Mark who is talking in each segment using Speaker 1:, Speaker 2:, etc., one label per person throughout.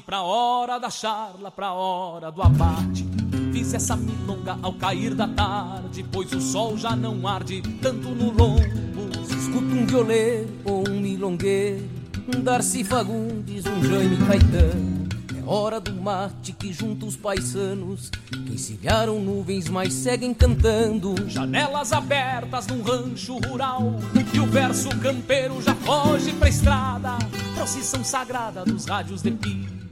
Speaker 1: Pra hora da charla, pra hora do abate. Fiz essa milonga ao cair da tarde, pois o sol já não arde tanto no lombo.
Speaker 2: Escuto um violeiro ou um milongueiro, um Darcy Fagundes, um Jaime Caetano. É hora do mate que junta os paisanos, que encilharam nuvens, mas seguem cantando.
Speaker 1: Janelas abertas num rancho rural, e o verso campeiro já foge pra estrada. Procissão sagrada dos rádios de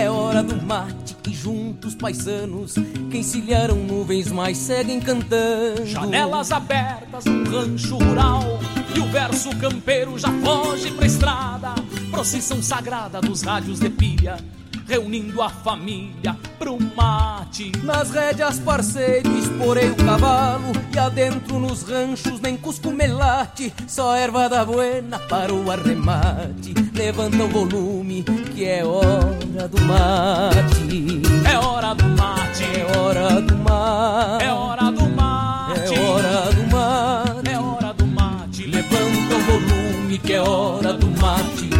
Speaker 2: é hora do mate que juntos paisanos que encilharam nuvens mas seguem cantando.
Speaker 1: Janelas abertas num rancho rural e o verso campeiro já foge pra estrada. Procissão sagrada dos rádios de pilha reunindo a família pro mate.
Speaker 2: Nas rédeas, parceiro, esporei o cavalo e adentro nos ranchos nem cusco melate, só erva da buena para o arremate. Levanta o volume que é hora do mate.
Speaker 1: É hora do mate,
Speaker 2: é hora do mate,
Speaker 1: é hora do mate,
Speaker 2: é hora do mate,
Speaker 1: é hora do mate.
Speaker 2: Levanta o volume que é hora do mate.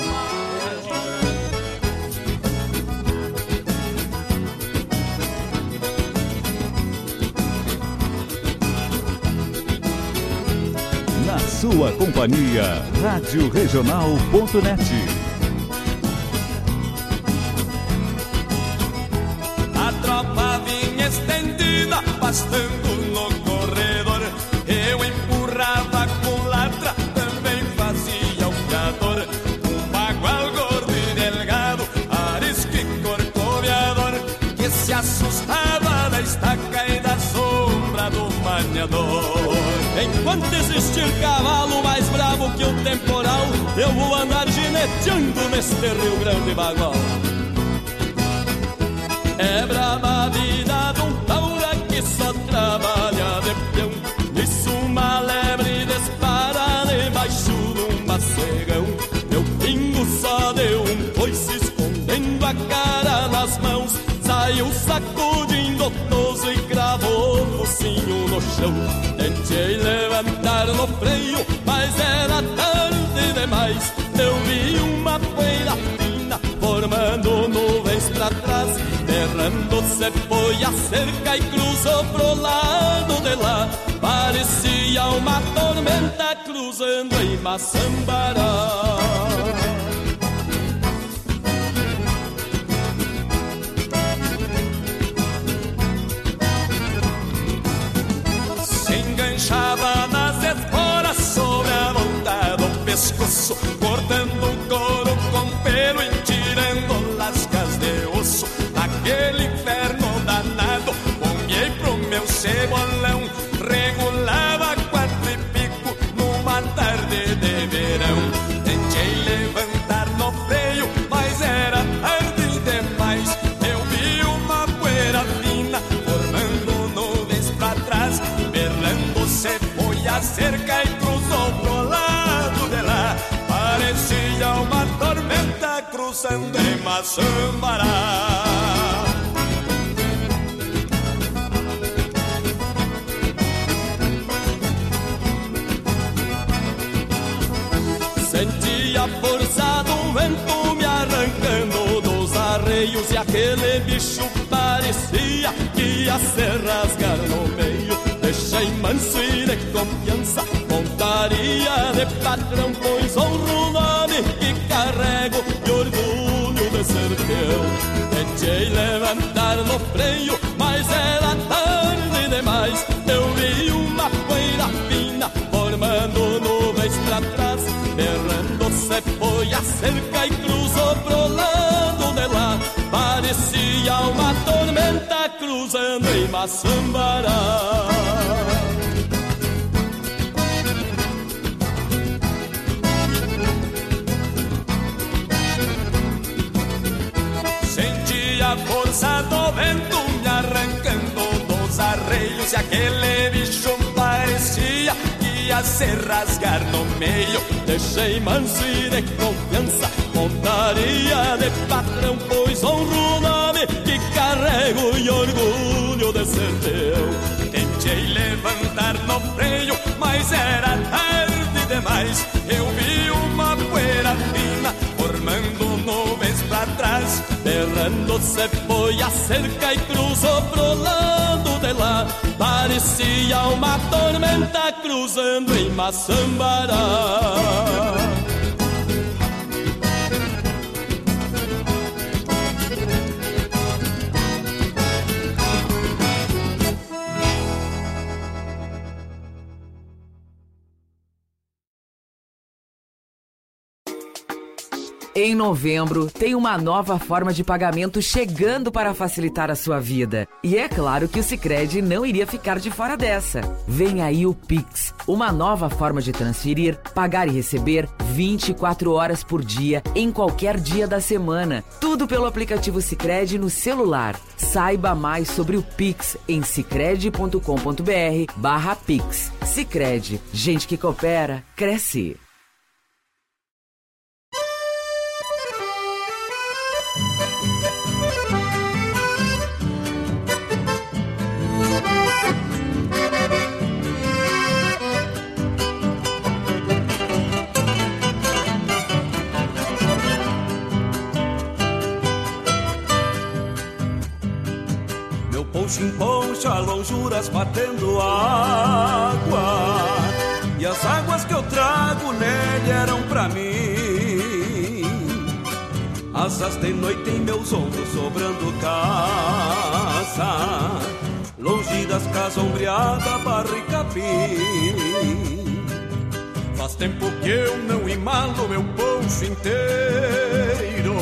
Speaker 3: sua companhia, Rádio Regional.net.
Speaker 4: A tropa vinha estendida, pastando no corredor. Eu empurrava com latra, também fazia o fiador. Um bagual gordo e delgado, arisco e corcoviador, que se assustava da estaca e da sombra do maniador. Enquanto existir cavalo mais bravo que o temporal, eu vou andar gineteando neste Rio Grande bagual. É brava a vida de um taura que só trabalha de peão. Isso uma lebre dispara debaixo de um macegão. Meu pingo só deu um coice escondendo a cara nas mãos. Saiu sacudindo toso e cravou o focinho no chão. Tentei levantar no freio, mas era tarde demais. Eu vi uma poeira fina formando nuvens pra trás. Errando se foi a cerca e cruzou pro lado de lá. Parecia uma tormenta cruzando em Maçambará. pra sambará. Senti a força do vento me arrancando dos arreios e aquele bicho parecia que ia se rasgar no meio. Deixei manso e de confiança, montaria de patrão, pois honro o nome que carrega. Maçambará. Senti a força do vento me arrancando dos arreios e aquele bicho parecia que ia se rasgar no meio. Deixei manso e de confiança, montaria de patrão, pois honro o nome que carrego e orgulho teu. Tentei levantar no freio, mas era tarde demais. Eu vi uma poeira fina formando nuvens pra trás. Berrando se foi a cerca e cruzou pro lado de lá. Parecia uma tormenta cruzando em Maçambará.
Speaker 5: Novembro, tem uma nova forma de pagamento chegando para facilitar a sua vida. E é claro que o Sicredi não iria ficar de fora dessa. Vem aí o Pix, uma nova forma de transferir, pagar e receber 24 horas por dia em qualquer dia da semana. Tudo pelo aplicativo Sicredi no celular. Saiba mais sobre o Pix em sicredi.com.br/pix. Sicredi, gente que coopera cresce.
Speaker 6: Emponcha lonjuras batendo água. E as águas que eu trago nele eram pra mim. Asas de noite em meus ombros sobrando casa Longe das casas ombreadas, barro e capim.
Speaker 4: Faz tempo que eu não imalo meu poncho inteiro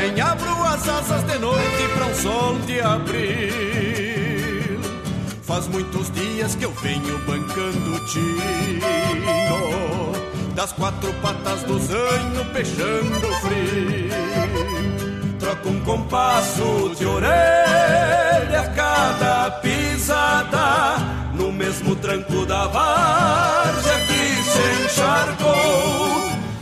Speaker 4: Nem abro as asas de noite para um sol de abril. Faz muitos dias que eu venho bancando tino Das quatro patas do zanho peixando frio.
Speaker 6: Troco um compasso de orelha a cada pisada No mesmo tranco da várzea que se encharcou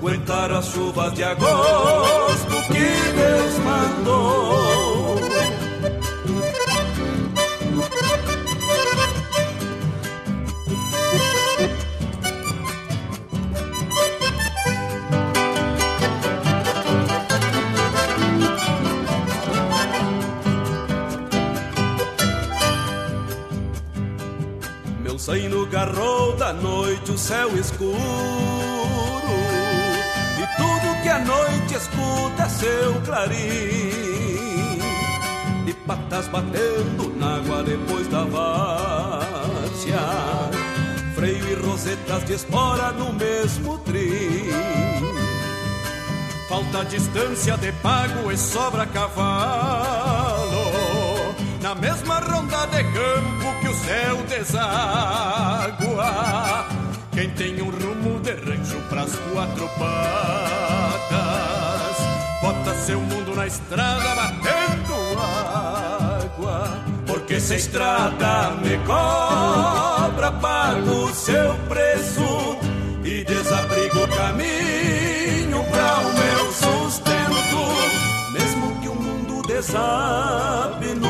Speaker 6: Aguentaram as chuvas de agosto que Deus mandou. Meu zaino garrou da noite o céu escuro que a noite escuta seu clarim. De patas batendo na água depois da várzea. Freio e rosetas de espora no mesmo trim.
Speaker 4: Falta distância de pago e sobra cavalo. Na mesma ronda de campo que o céu deságua Quem tem um rumo de rancho pras quatro patas Bota seu mundo na estrada batendo água. Porque se a estrada me cobra, pago o seu preço e desabrigo o caminho para o meu sustento. Mesmo que o mundo desabe feio,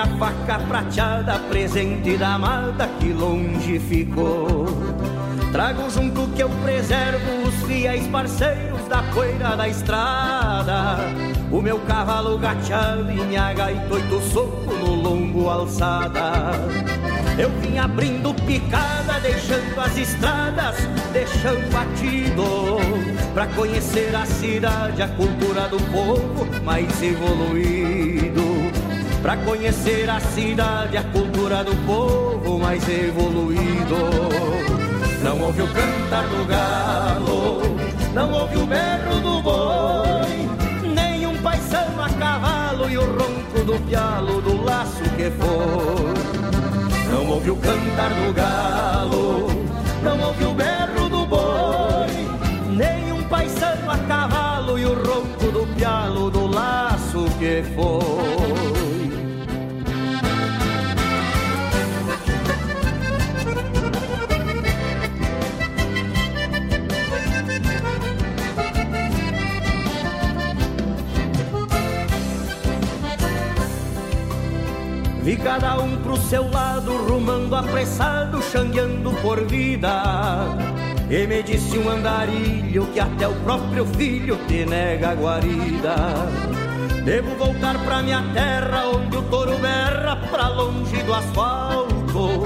Speaker 7: Minha faca prateada, presente da amada que longe ficou. Trago junto que eu preservo os fiéis parceiros da poeira da estrada. O meu cavalo gateado e minha gaita oito soco no longo alçada. Eu vim abrindo picada, deixando as estradas, deixando batido. Pra conhecer a cidade, a cultura do povo mais evoluído. Pra conhecer a cidade, a cultura do povo mais evoluído. Não ouve o cantar do galo, não ouve o berro do boi, nem um paisano a cavalo e o ronco do pialo do laço que for. Não ouve o cantar do galo, não ouve o berro do boi, nem um paisano a cavalo e o ronco do pialo do laço que for. Cada um pro seu lado, rumando apressado, xangueando por vida. E me disse um andarilho que até o próprio filho te nega a guarida. Devo voltar pra minha terra, onde o touro berra pra longe do asfalto.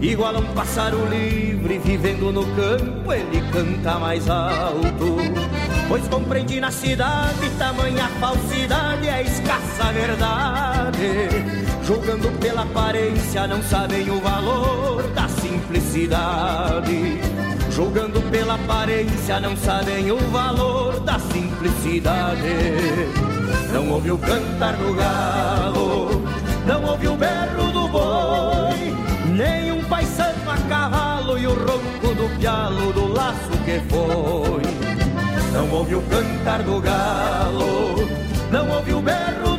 Speaker 7: Igual a um pássaro livre, vivendo no campo, ele canta mais alto. Pois compreendi na cidade tamanha falsidade, é escassa verdade. Julgando pela aparência, não sabem o valor da simplicidade. Julgando pela aparência, não sabem o valor da simplicidade. Não ouve o cantar do galo, não ouve o berro do boi, nem um paisano a cavalo e o ronco do pialo do laço que foi. Não ouve o cantar do galo, não ouve o berro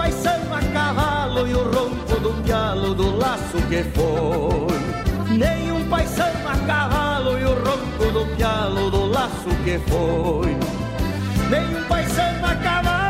Speaker 7: paisano a cavalo e o ronco do pialo do laço que foi. Nenhum paisano a cavalo e o ronco do pialo do laço que foi. Nenhum paisano a cavalo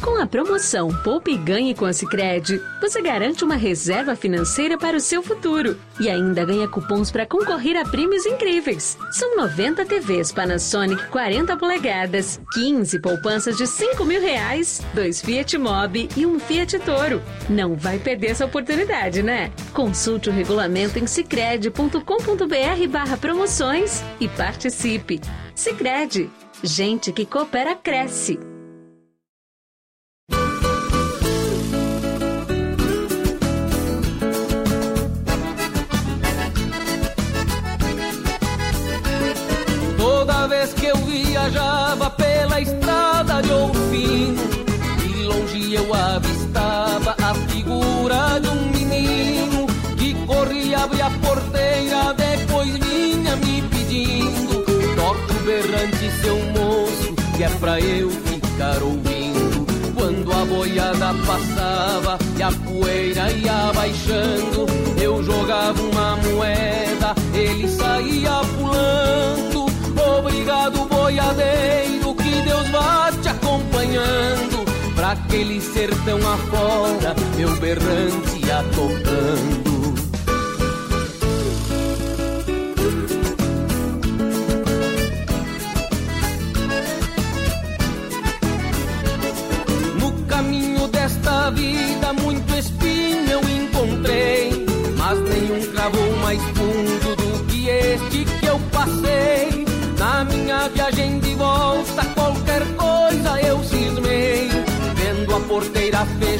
Speaker 8: Com a promoção Poupe e Ganhe com a Sicredi, você garante uma reserva financeira para o seu futuro e ainda ganha cupons para concorrer a prêmios incríveis. São 90 TVs Panasonic 40 polegadas, 15 poupanças de 5 mil reais, dois Fiat Mobi e um Fiat Toro. Não vai perder essa oportunidade, né? Consulte o regulamento em sicredi.com.br barra promoções e participe. Sicredi, gente que coopera cresce.
Speaker 2: Viajava pela estrada de ouro fino E longe eu avistava a figura de um menino Que corria, abria a porteira, depois vinha me pedindo Toque o berrante, seu moço, que é pra eu ficar ouvindo. Quando a boiada passava e a poeira ia baixando Eu jogava uma moeda, ele saía pulando Aquele sertão afora, meu berrante ia tocando.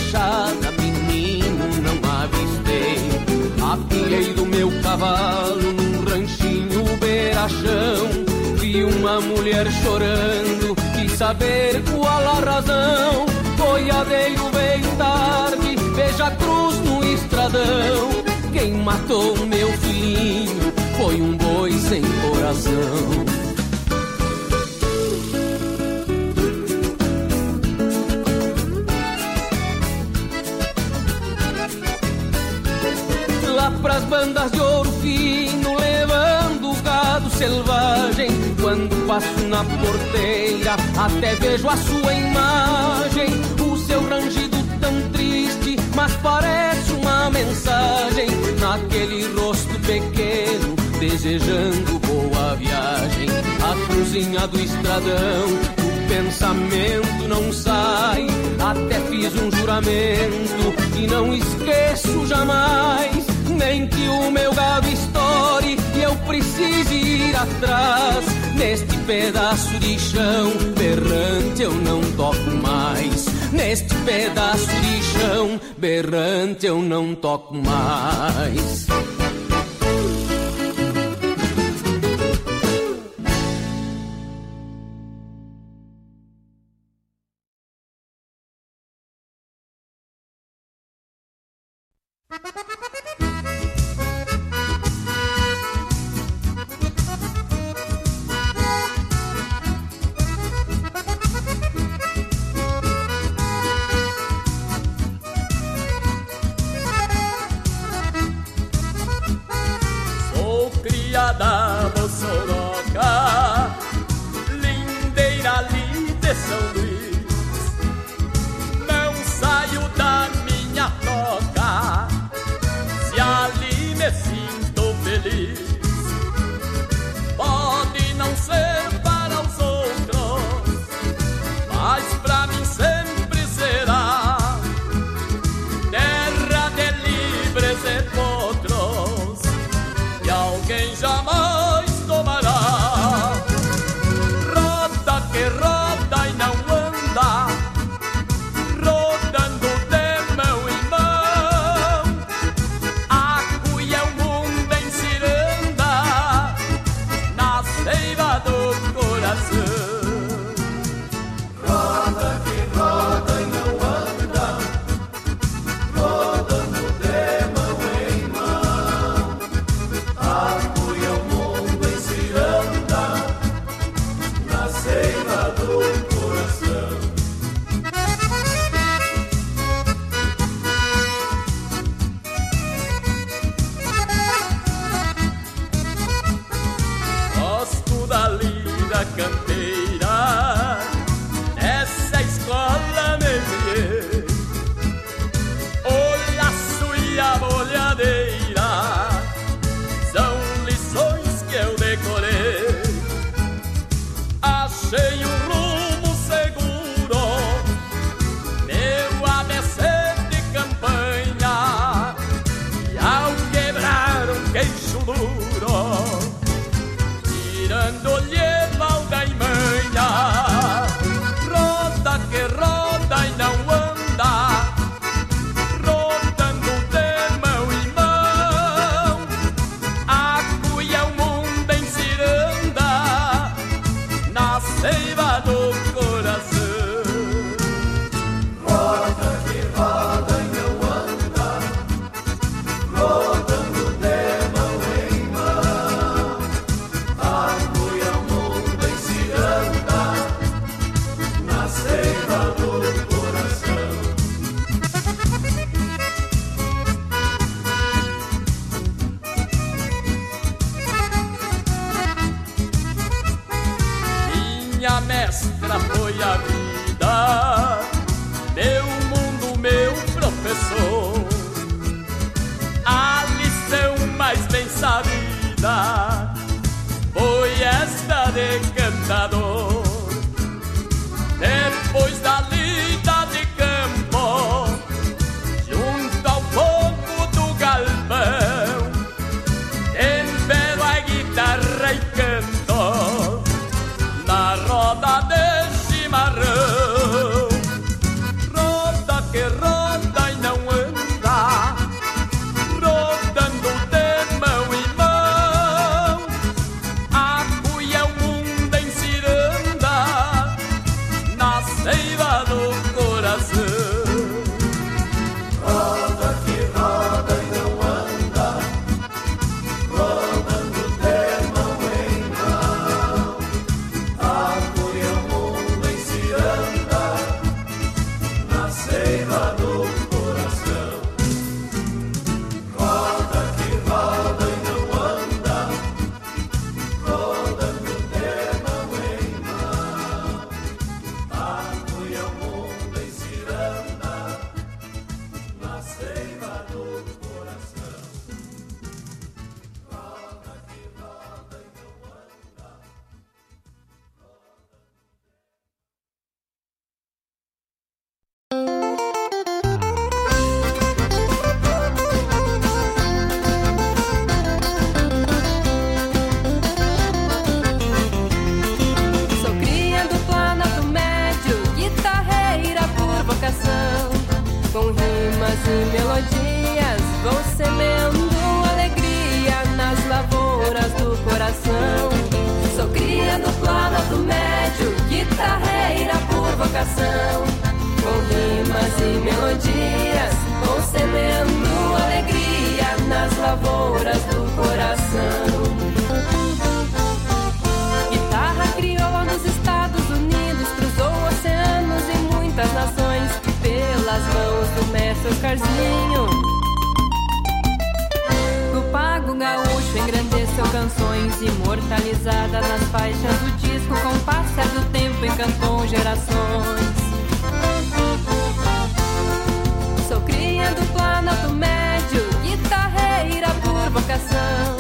Speaker 9: Fechada, menino, não avistei. Apiei do meu cavalo num ranchinho beirachão. Vi uma mulher chorando, quis saber qual a razão. Boiadeiro veio tarde, beija cruz no estradão. Quem matou meu filhinho foi um boi sem coração. Passo na porteira, até vejo a sua imagem. O seu rangido tão triste, mas parece uma mensagem. Naquele rosto pequeno, desejando boa viagem. A cruzinha do estradão, o pensamento não sai. Até fiz um juramento e não esqueço jamais. Nem que o meu gado estoure e eu precise ir atrás. Neste pedaço de chão berrante eu não toco mais. Neste pedaço de chão berrante eu não toco mais.
Speaker 10: Vocação. Com rimas e melodias, vou semeando alegria nas lavouras do coração. Guitarra crioula nos Estados Unidos, cruzou oceanos e muitas nações, pelas mãos do mestre Oscarzinho pago gaúcho engrandeceu canções imortalizadas nas faixas do disco. Com o passar do tempo encantou gerações. Sou cria do planalto médio, guitarreira por vocação.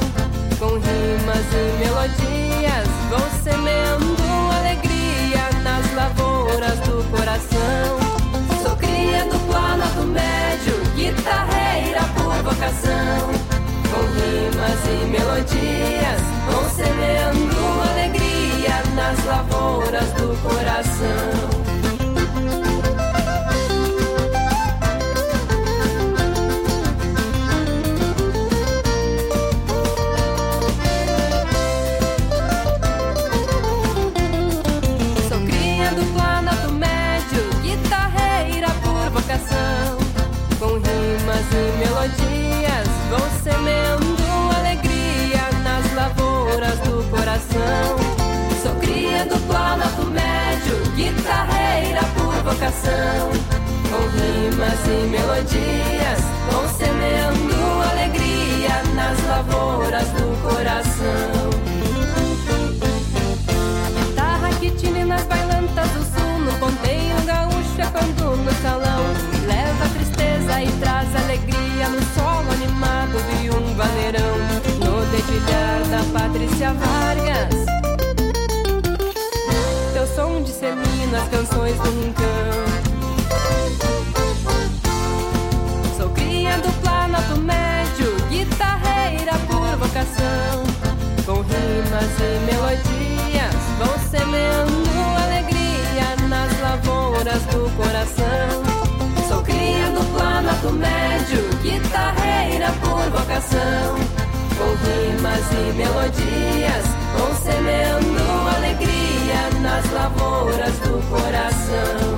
Speaker 10: Com rimas e melodias, vou semeando alegria nas lavouras do coração. Sou cria do planalto médio, guitarreira por vocação com rimas e melodias, vão semeando alegria nas lavouras do coração. Com rimas e melodias vão semeando alegria nas lavouras do coração. Guitarreira por vocação. Com rimas e melodias, vão alegria nas lavouras do coração. Guitarra que tine nas bailantas do sul, no ponteio gaúcho é quando no salão leva tristeza e traz alegria no solo animado de um vaneirão no dedilhar da Patrícia Vargas. Dissemina as canções do rincão. Sou cria do planalto médio, guitarreira por vocação. Com rimas e melodias, vão semeando alegria nas lavouras do coração cria do planalto médio, guitarreira por vocação. Com rimas e melodias, vão alegria nas lavouras do coração.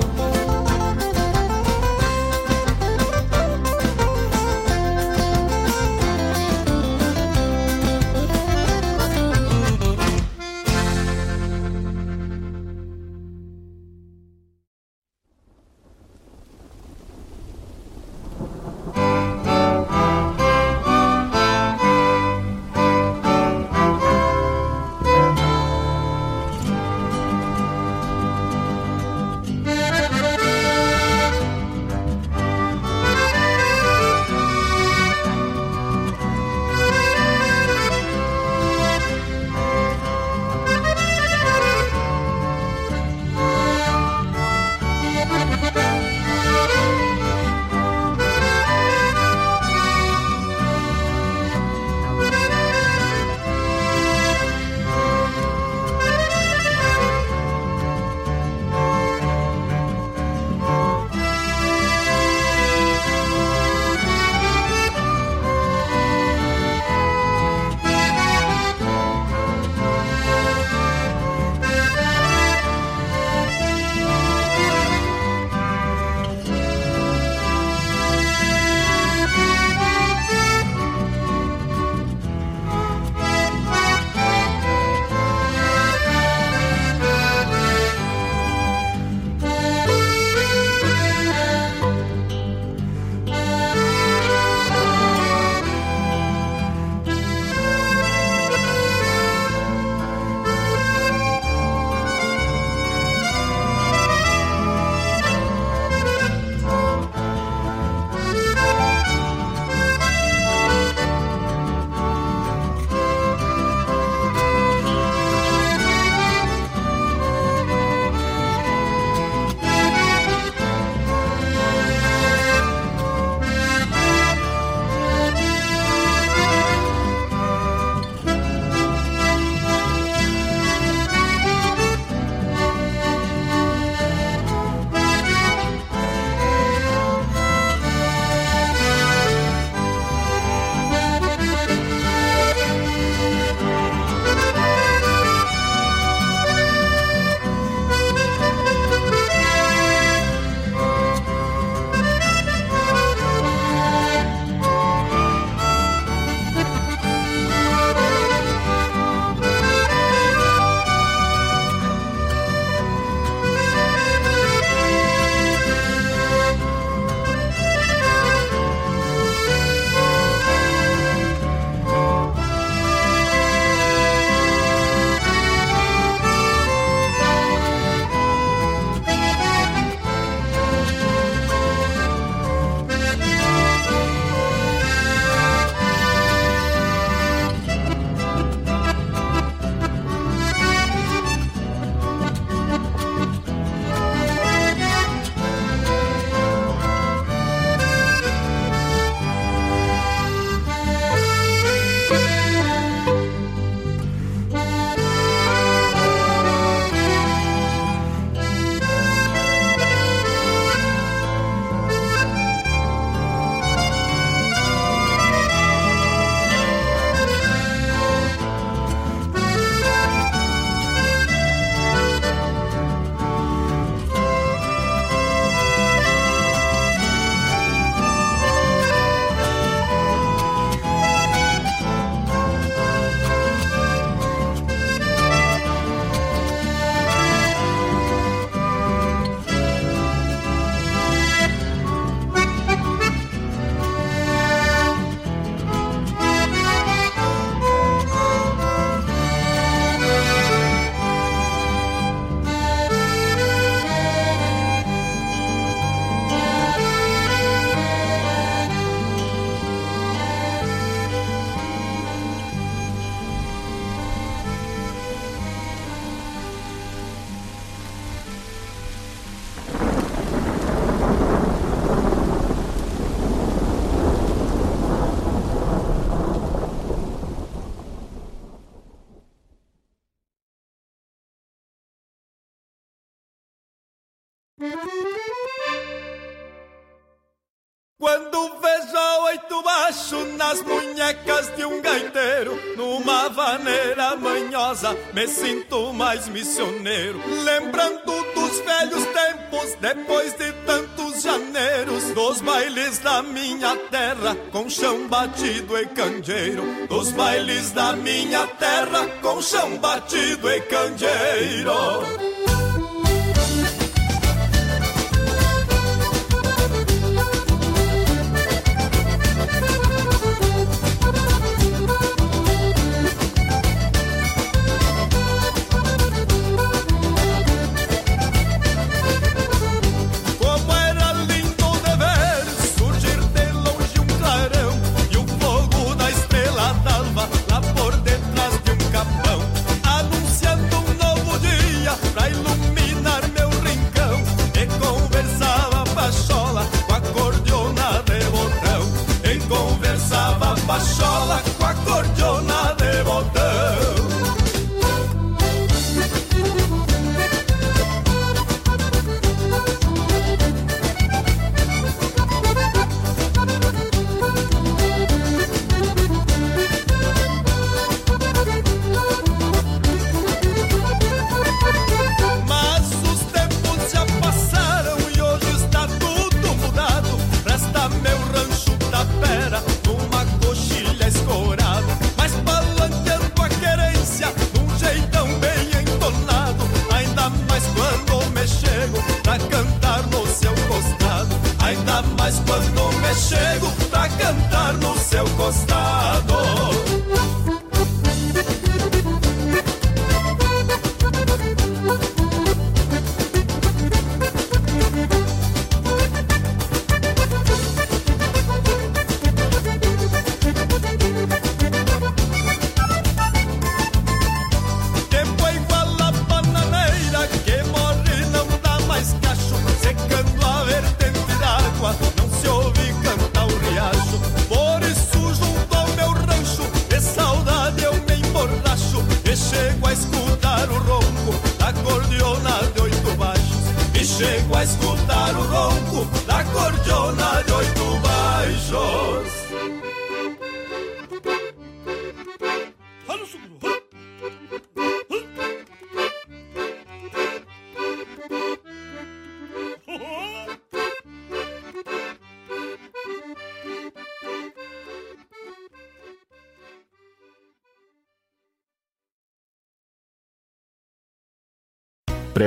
Speaker 11: Me sinto mais missioneiro. Lembrando dos velhos tempos, depois de tantos janeiros, dos bailes da minha terra, com chão batido e candeeiro. Dos bailes da minha terra, com chão batido e candeeiro.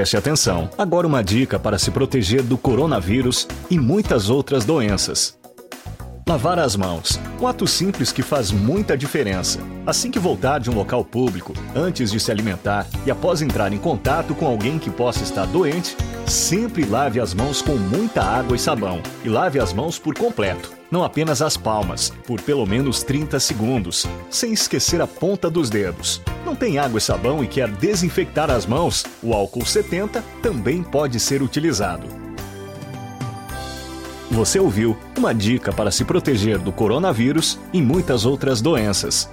Speaker 12: Preste atenção. Agora uma dica para se proteger do coronavírus e muitas outras doenças. Lavar as mãos. Um ato simples que faz muita diferença. Assim que voltar de um local público, antes de se alimentar e após entrar em contato com alguém que possa estar doente, sempre lave as mãos com muita água e sabão. E lave as mãos por completo, não apenas as palmas, por pelo menos 30 segundos, sem esquecer a ponta dos dedos. Tem água e sabão e quer desinfectar as mãos? O álcool 70 também pode ser utilizado. Você ouviu uma dica para se proteger do coronavírus e muitas outras doenças.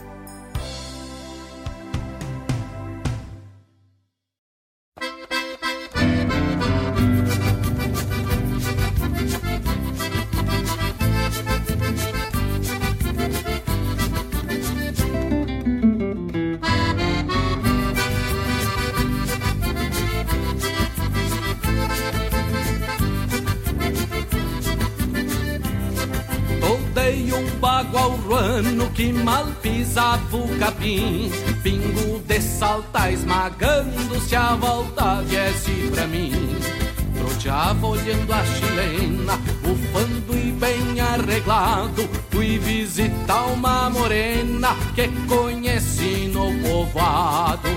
Speaker 2: Salta esmagando-se a volta viesse pra mim. Troteava olhando a chilena, bufando e bem arreglado. Fui visitar uma morena que conheci no povoado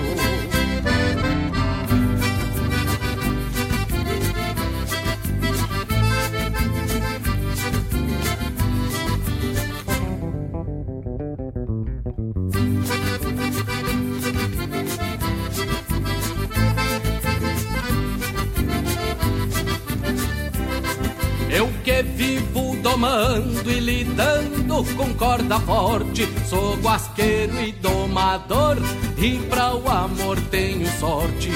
Speaker 2: domando e lidando com corda forte. Sou guasqueiro e domador, e pra o amor tenho sorte.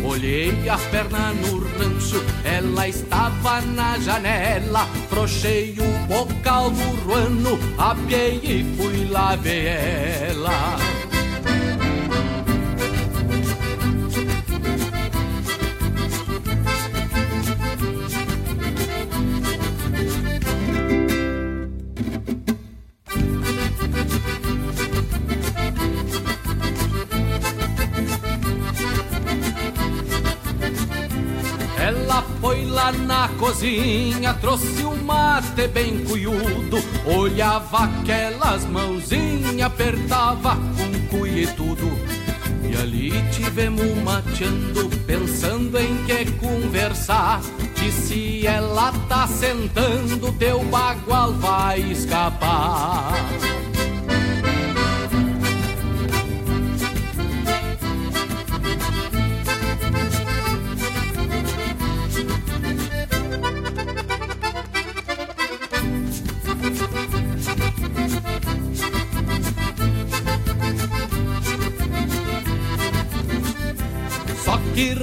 Speaker 2: Molhei a perna no rancho, ela estava na janela. Frochei o bocal do ruano, apiei e fui lá ver ela. Cozinha trouxe um mate bem cuiudo Olhava aquelas mãozinhas, apertava com cuia e tudo. E ali tivemos mateando, pensando em que conversar. Disse ela tá sentando, teu bagual vai escapar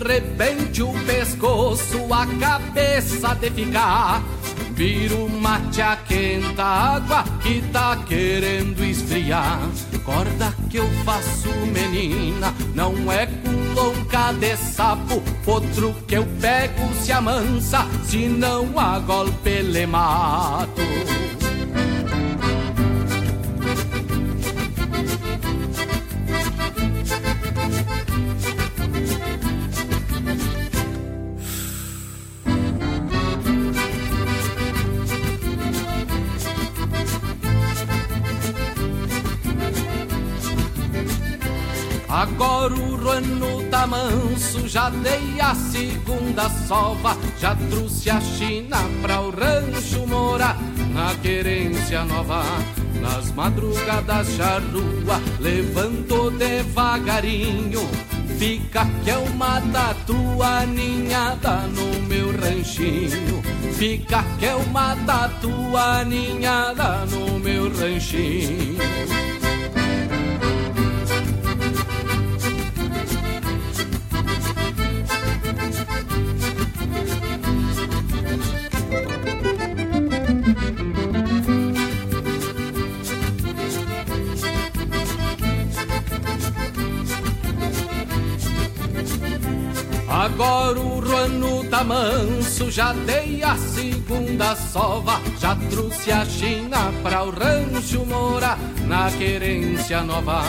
Speaker 2: rebente o pescoço, a cabeça de ficar. Vira o mate a quenta água que tá querendo esfriar. Corda que eu faço, menina, não é com louca de sapo. Outro que eu pego se amansa, se não a golpe le mato. Agora o ruano tá manso, já dei a segunda sova, já trouxe a China pra o rancho morar na querência nova. Nas madrugadas charrua, levanto devagarinho, fica que é uma da tua ninhada no meu ranchinho. Fica que é uma da tua ninhada no meu ranchinho. Agora o ruano tá manso, já dei a segunda sova, já trouxe a China pra o rancho morar na querência nova.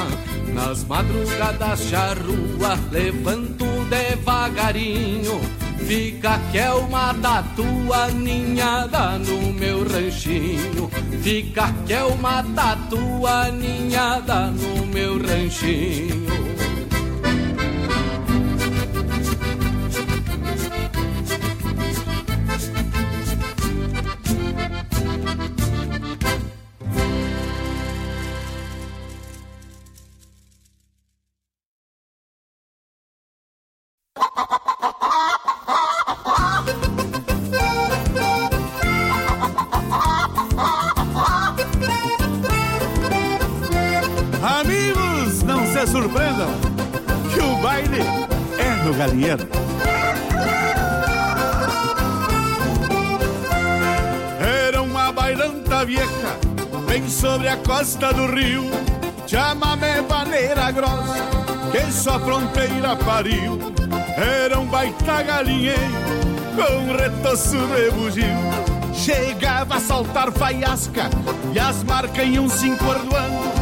Speaker 2: Nas madrugadas charrua, levanto devagarinho, fica que é uma da tua ninhada no meu ranchinho. Fica que é uma da tua ninhada no meu ranchinho.
Speaker 13: Costa do rio. Chama-me maneira grossa, que só fronteira pariu. Era um baita galinheiro, com retoço de bugio. Chegava a saltar faiasca e as marcas iam se encordoando.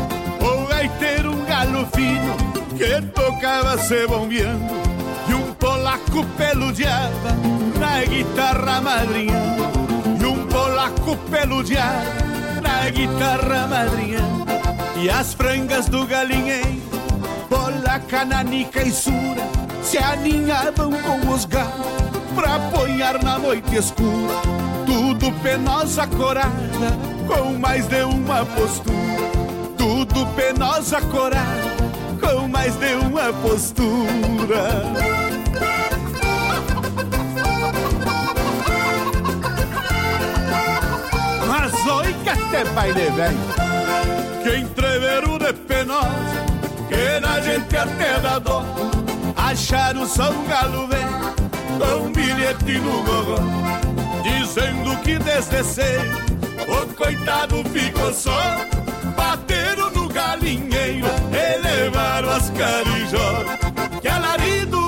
Speaker 13: O gaiteiro, um galo fino, que tocava se bombeando. E um polaco peludeava na guitarra madrinha. E um polaco peludeava na guitarra madrinha. E as frangas do galinheiro, polaca, nanica e sura, se aninhavam com os galos pra apanhar na noite escura. Tudo penosa corada, com mais de uma postura. Tudo penosa corada, com mais de uma postura. Mas oi que até baile vem, que entreveru de penosa, que na gente até dá dó. acharam São Galo velho com um bilhete no gogó, dizendo que desde cedo o coitado ficou só. Bateram no galinheiro, elevaram as carijó, que alarido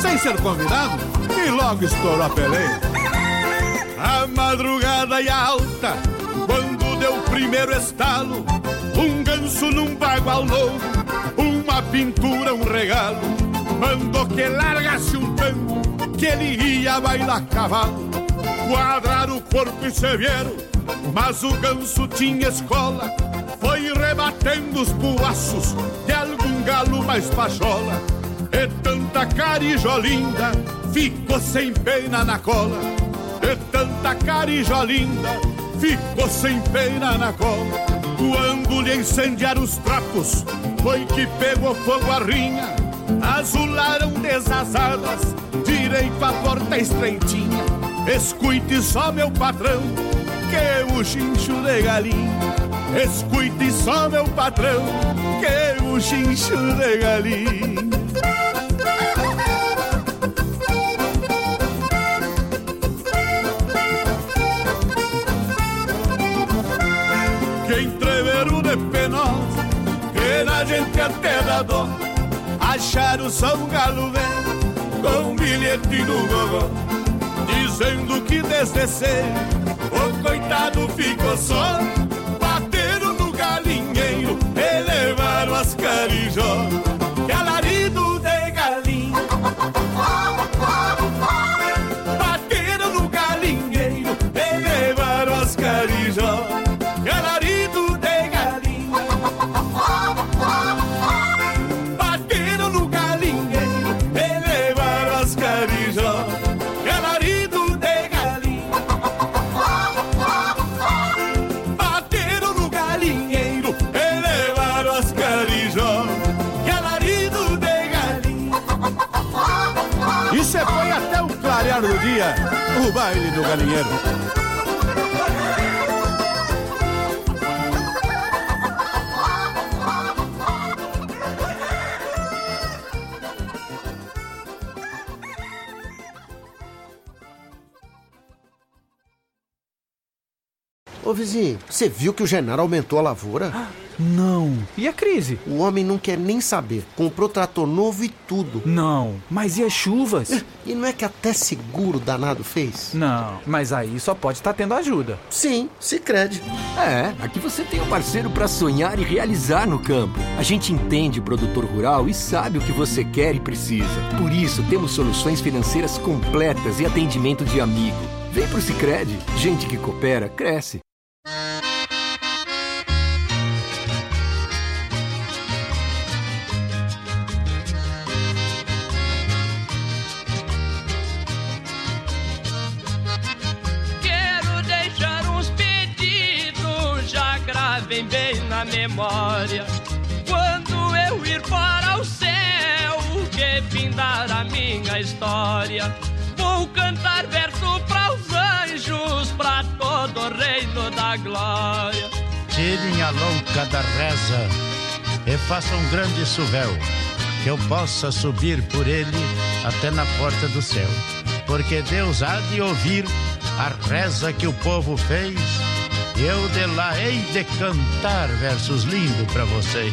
Speaker 14: sem ser convidado e logo estourou a peleia.
Speaker 13: A madrugada e alta, quando deu o primeiro estalo, um ganso num bagual novo, uma pintura, um regalo, mandou que largasse um tango, que ele ia bailar cavalo. Quadraram o corpo e se vieram, mas o ganso tinha escola, foi rebatendo os puaços de algum galo mais pachola. E tanta carijolinda ficou sem pena na cola. E tanta carijolinda ficou sem pena na cola. Quando lhe incendiaram os trapos, foi que pegou fogo a rinha. Azularam desazadas, direito à porta estreitinha. Escute só, meu patrão, que o chincho de galinha. Escute só, meu patrão, que o chincho de galinha. que entreveram de penosa, que na gente até dá dó, acharam São Galo velho com um bilhete no gogó, dizendo que desde cedo. O coitado ficou só,
Speaker 14: o baile do galinheiro.
Speaker 15: Ô vizinho, você viu que o Genaro aumentou a lavoura?
Speaker 16: Não. E a crise?
Speaker 15: O homem não quer nem saber. Comprou trator novo e tudo.
Speaker 16: Não. Mas e as chuvas?
Speaker 15: E não é que até seguro danado fez?
Speaker 16: Não. Mas aí só pode estar tendo ajuda.
Speaker 15: Sim, se crede.
Speaker 17: É, aqui você tem um parceiro para sonhar e realizar no campo. A gente entende o produtor rural e sabe o que você quer e precisa. Por isso, temos soluções financeiras completas e atendimento de amigo. Vem pro Sicredi. Gente que coopera cresce.
Speaker 18: Memória. Quando eu ir para o céu, que findar a minha história. Vou cantar verso para os anjos, para todo o reino da glória.
Speaker 19: Tirem a louca da reza e façam um grande suvel, que eu possa subir por ele até na porta do céu. Porque Deus há de ouvir a reza que o povo fez, eu de lá hei de cantar versos lindos para vocês.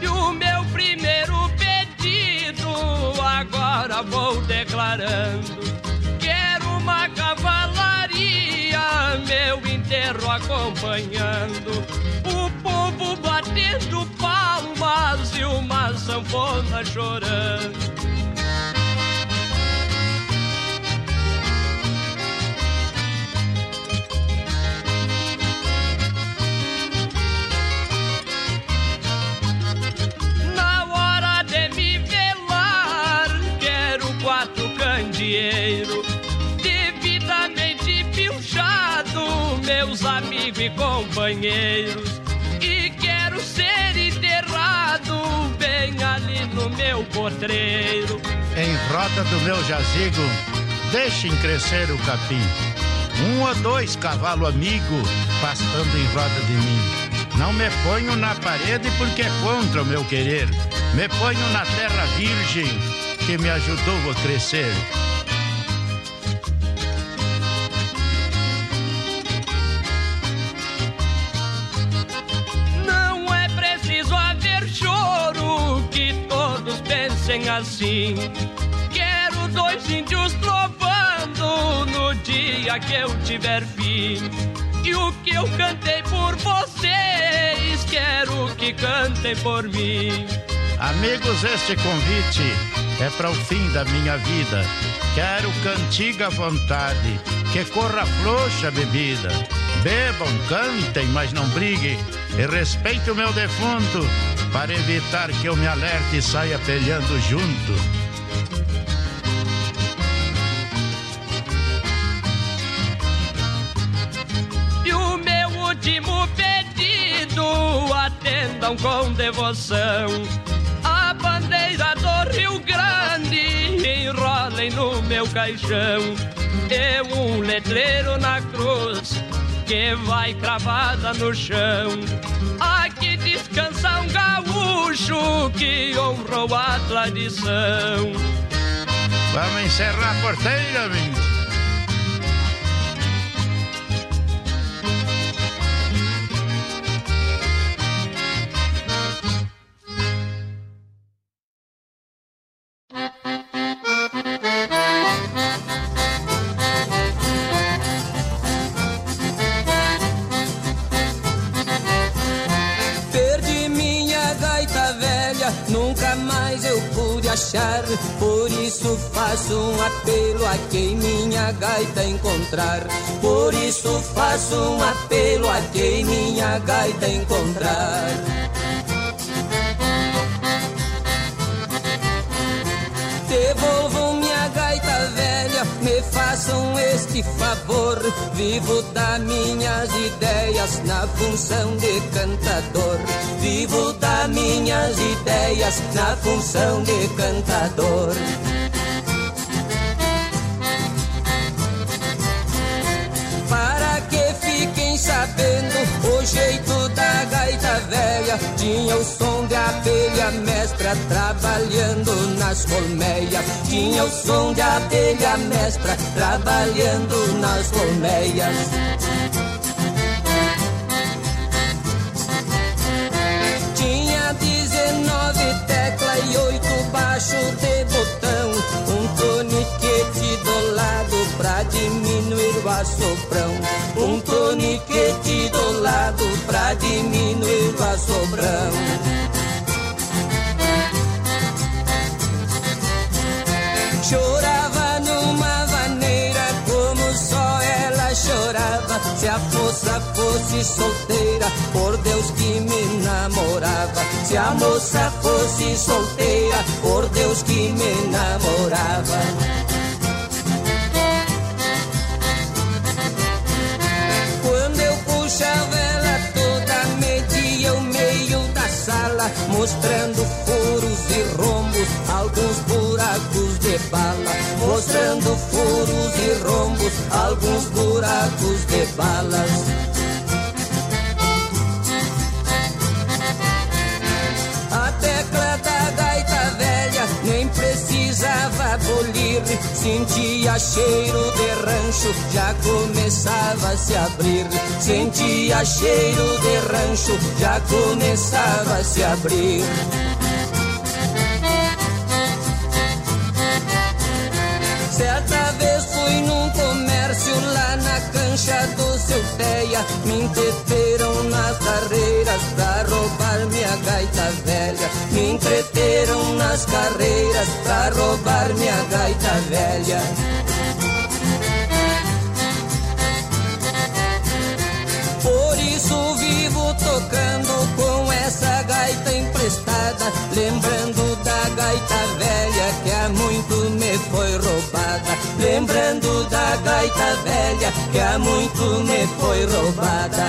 Speaker 18: E o meu primeiro pedido agora vou declarando. Quero uma cavalaria, meu enterro acompanhando. O povo batendo palmas e uma sanfona chorando. tive companheiros e quero ser enterrado bem ali no meu potreiro.
Speaker 19: Em roda do meu jazigo, deixem crescer o capim. Um ou dois cavalo amigo pastando em roda de mim. Não me ponho na parede porque é contra o meu querer. Me ponho na terra virgem que me ajudou a crescer.
Speaker 18: Pensem assim. Quero dois índios trovando no dia que eu tiver fim. E o que eu cantei por vocês, quero que cantem por mim.
Speaker 19: Amigos, este convite é para o fim da minha vida. Quero cantiga à vontade, que corra frouxa a bebida. Bebam, cantem, mas não briguem. E respeite o meu defunto, para evitar que eu me alerte e saia peleando junto.
Speaker 18: E o meu último pedido, atendam com devoção. A bandeira do Rio Grande enrolem no meu caixão. E um letreiro na cruz que vai cravada no chão. Aqui descansa um gaúcho que honrou a tradição.
Speaker 19: Vamos encerrar a porteira, amigo.
Speaker 20: A quem minha gaita encontrar. Por isso faço um apelo a quem minha gaita encontrar. Devolvam minha gaita velha, me façam este favor. Vivo das minhas ideias na função de cantador. Vivo das minhas ideias na função de cantador. Tinha o som de abelha mestra trabalhando nas colmeias. Tinha o som de abelha mestra trabalhando nas colmeias. Tinha 19 teclas e oito baixos de botão pra diminuir o assoprão Um toniquete do lado pra diminuir o assoprão Chorava numa vaneira como só ela chorava. Se a moça fosse solteira, por Deus que me namorava. Se a moça fosse solteira, por Deus que me namorava. Mostrando furos e rombos, alguns buracos de bala. Mostrando furos e rombos, alguns buracos de balas. Sentia cheiro de rancho, já começava a se abrir. Sentia cheiro de rancho, já começava a se abrir. Certa vez fui num comércio lá cancha do seu teia. Me entreteram nas carreiras pra roubar minha gaita velha. Me entreteram nas carreiras pra roubar minha gaita velha. Por isso vivo tocando com essa gaita emprestada, lembrando da gaita velha lembrando da gaita velha que há muito me foi roubada.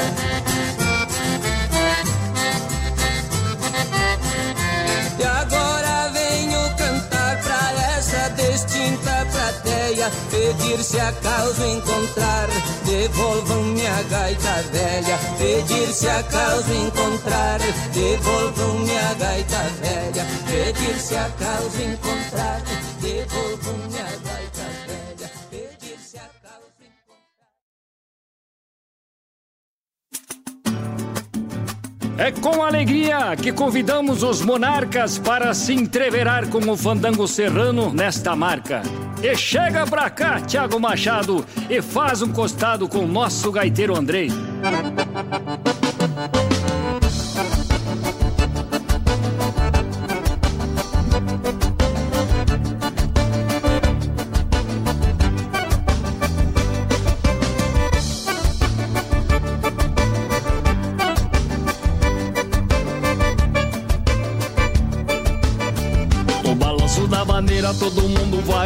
Speaker 20: E agora venho cantar pra essa distinta plateia,
Speaker 2: pedir se acaso encontrar, devolvam minha gaita velha, pedir se acaso encontrar, devolvam minha gaita velha, pedir se acaso encontrar, devolvam minha gaita velha.
Speaker 21: É com alegria que convidamos os monarcas para se entreverar com o fandango serrano nesta marca. E chega pra cá, Thiago Machado, e faz um costado com o nosso gaiteiro Andrei.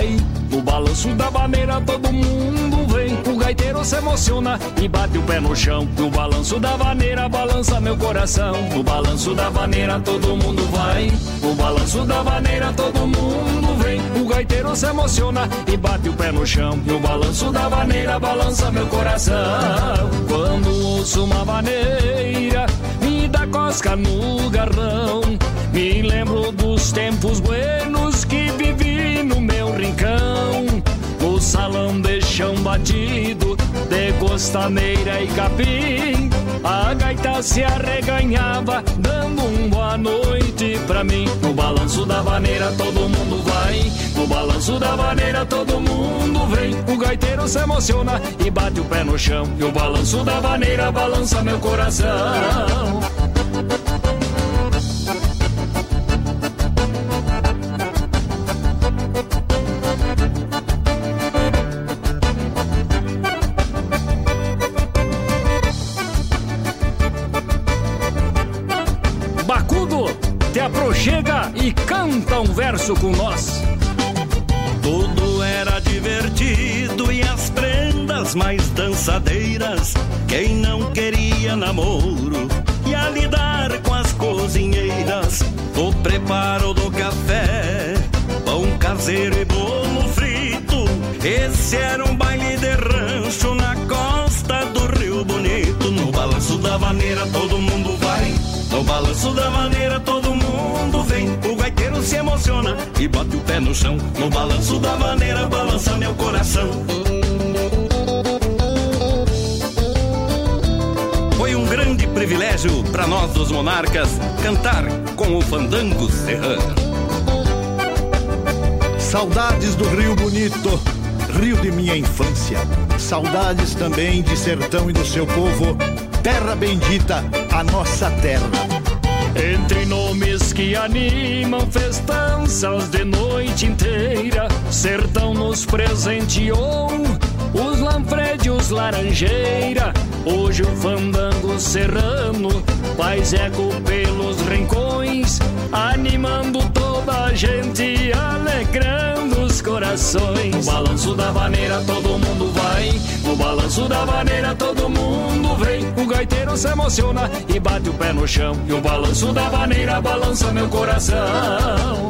Speaker 21: Vai. No balanço da maneira todo mundo vem. O gaiteiro se emociona e bate o pé no chão. No balanço da vaneira balança meu coração. No balanço da vaneira todo mundo vai. No balanço da vaneira todo mundo vem. O gaiteiro se emociona e bate o pé no chão. No balanço da vaneira balança meu coração. Quando ouço uma vaneira, me dá cosca no garrão. Me lembro dos tempos buenos que vivi no meu rincão. No salão de chão batido, de costaneira e capim. A gaita se arreganhava, dando um boa noite pra mim. No balanço da vaneira todo mundo vai. No balanço da vaneira todo mundo vem. O gaiteiro se emociona e bate o pé no chão. E o balanço da vaneira balança meu coração. Canta um verso com nós.
Speaker 22: Tudo era divertido e as prendas mais dançadeiras. Quem não queria namoro ia lidar com as cozinheiras. O preparo do café, pão caseiro e bolo frito. Esse era um baile de rancho na costa do Rio Bonito. No balanço da maneira todo mundo vai. No balanço da maneira todo se emociona e bate o pé no chão. No balanço da maneira balança meu coração. Foi um grande privilégio para nós dos monarcas cantar com o fandango serrano.
Speaker 14: Saudades do Rio Bonito, rio de minha infância. Saudades também de sertão e do seu povo. Terra bendita, a nossa terra.
Speaker 21: Entre nomes que animam festanças de noite inteira, Sertão nos presenteou os Lanfredios Laranjeira. Hoje o fandango serrano faz eco pelos rincões, animando toda a gente, alegrando os corações. No balanço da vaneira todo mundo vai, no balanço da vaneira todo mundo vem. O gaiteiro se emociona e bate o pé no chão, e o balanço da vaneira balança meu coração.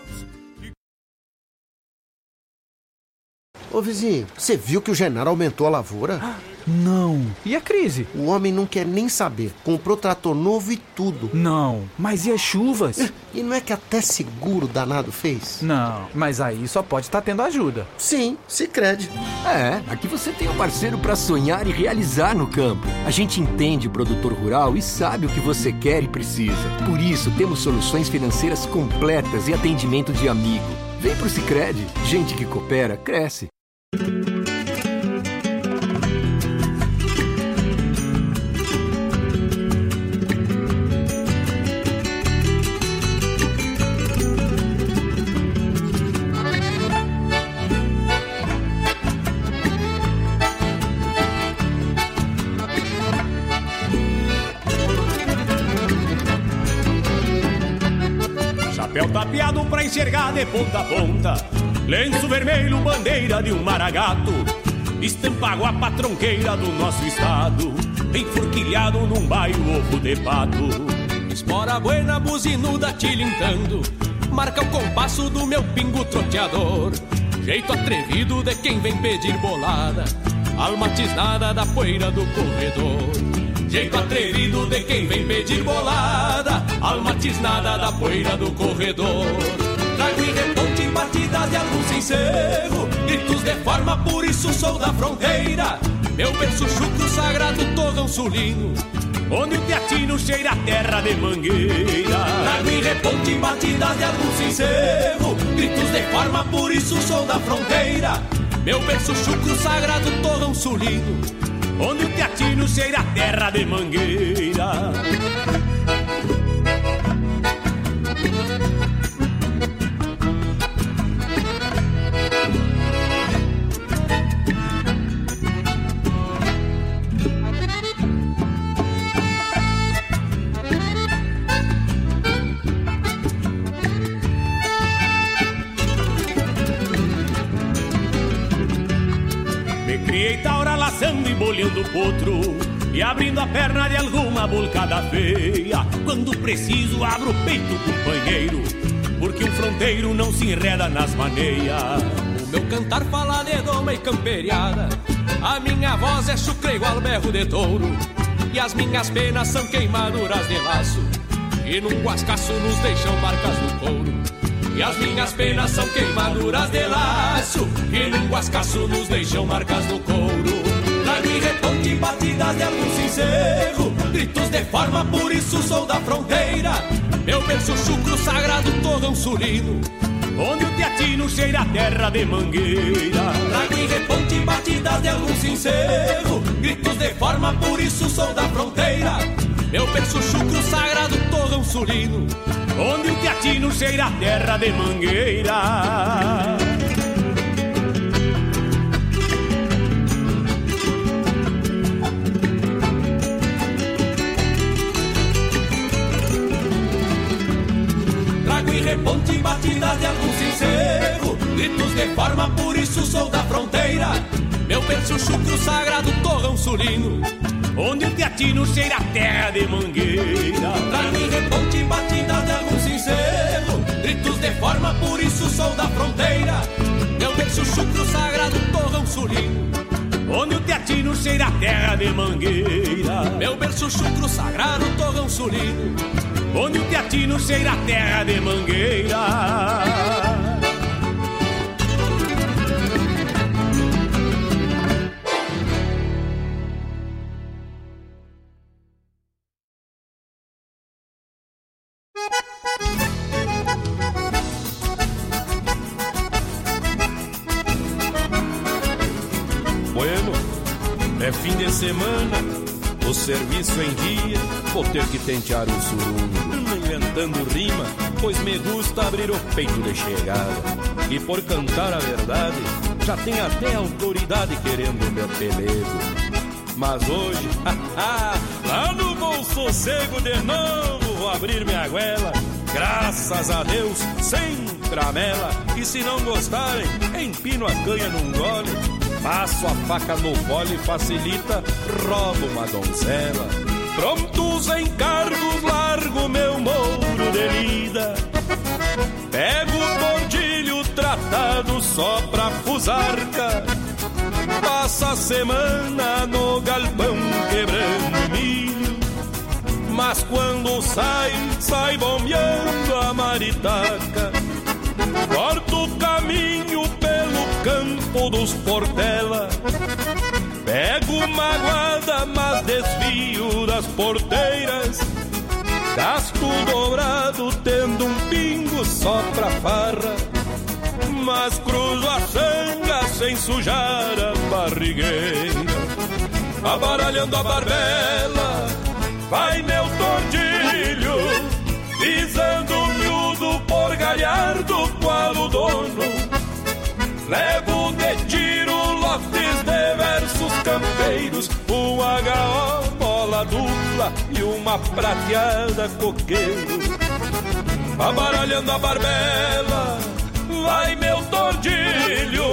Speaker 15: Ô vizinho, você viu que o Genaro aumentou a lavoura?
Speaker 16: Não. E a crise?
Speaker 15: O homem não quer nem saber. Comprou trator novo e tudo.
Speaker 16: Não. Mas e as chuvas?
Speaker 15: E não é que até seguro danado fez?
Speaker 16: Não. Mas aí só pode estar tá tendo ajuda.
Speaker 15: Sim, se crede.
Speaker 17: É, aqui você tem um parceiro para sonhar e realizar no campo. A gente entende o produtor rural e sabe o que você quer e precisa. Por isso, temos soluções financeiras completas e atendimento de amigo. Vem pro Sicredi. Gente que coopera cresce.
Speaker 23: De ponta a ponta. Lenço vermelho, bandeira de um maragato. Estampa guapa tronqueira do nosso estado. Enforquilhado num baio ovo de pato.
Speaker 24: Espora buena, buzinuda tilintando. Marca o compasso do meu pingo troteador. Jeito atrevido de quem vem pedir bolada. Alma tisnada da poeira do corredor. Jeito atrevido de quem vem pedir bolada. Alma tisnada da poeira do corredor Trago em reponte batidas de algum sincero Gritos de forma, por isso sou da fronteira. Meu berço chucro sagrado torrão sulino. Onde o teatino cheira a terra de mangueira. Trago em reponte batidas de algum sincero Gritos de forma, por isso sou da fronteira. Meu berço chucro sagrado torrão sulino. Onde o teatino cheira a terra de mangueira. Laçando e bolhando potro E abrindo a perna de alguma bulcada feia. Quando preciso abro o peito, companheiro Porque um fronteiro não se enreda nas maneias. O meu cantar fala de doma e camperiada. A minha voz é chucre igual berro de touro. E as minhas penas são queimaduras de laço. E num guascaço nos deixam marcas no couro. E as minhas penas são queimaduras de laço. E num guascaço nos deixam marcas no couro Em reponte batidas de algum sincero Gritos de forma, por isso sou da fronteira. Meu berço chucro sagrado torrão sulino. Onde o teatino cheira a terra de mangueira. Trago em reponte batidas de algum sincero Gritos de forma, por isso sou da fronteira. Meu berço chucro sagrado torrão sulino. Onde o teatino cheira a terra de mangueira Em reponte batidas de algum sincero. Gritos de forma, por isso sou da fronteira. Meu berço chucro sagrado torrão sulino. Onde o teatino cheira a terra de mangueira. Trago em reponte batidas de algum sincero. Gritos de forma, por isso sou da fronteira. Meu berço chucro sagrado torrão sulino. Onde o teatino cheira a terra de mangueira. Meu berço chucro sagrado torrão sulino Onde o teatino cheira a terra de mangueira
Speaker 4: Bueno, é fim de semana, o serviço em dia, vou ter que tentear um surungo. Inventando rima, pois me gusta abrir o peito de chegada. E por cantar a verdade, já tem até autoridade querendo meu pelego. Mas hoje, lá no bom sossego de novo, vou abrir minha goela. Graças a Deus, sem tramela. E se não gostarem, empino a canha num gole. Passo a faca no bole, facilita, roubo uma donzela. Prontos encargos, largo meu mouro avenida. Pego o tordilho tratado só pra fusarca. Passa a semana no galpão quebrando milho. Mas quando sai, sai bombeando a maritaca. Corto o caminho pelo campo dos Portela. Pego uma guarda, mas desvio das porteiras Dobrado tendo um pingo só pra farra. Mas cruzo a sanga sem sujar a barrigueira. Abaralhando a barbela, vai meu tordilho, pisando miúdo por galhardo qual o dono. Levo de versos campeiros, um HO, bola dupla e uma prateada coqueiro. Abaralhando a barbela, vai meu tordilho,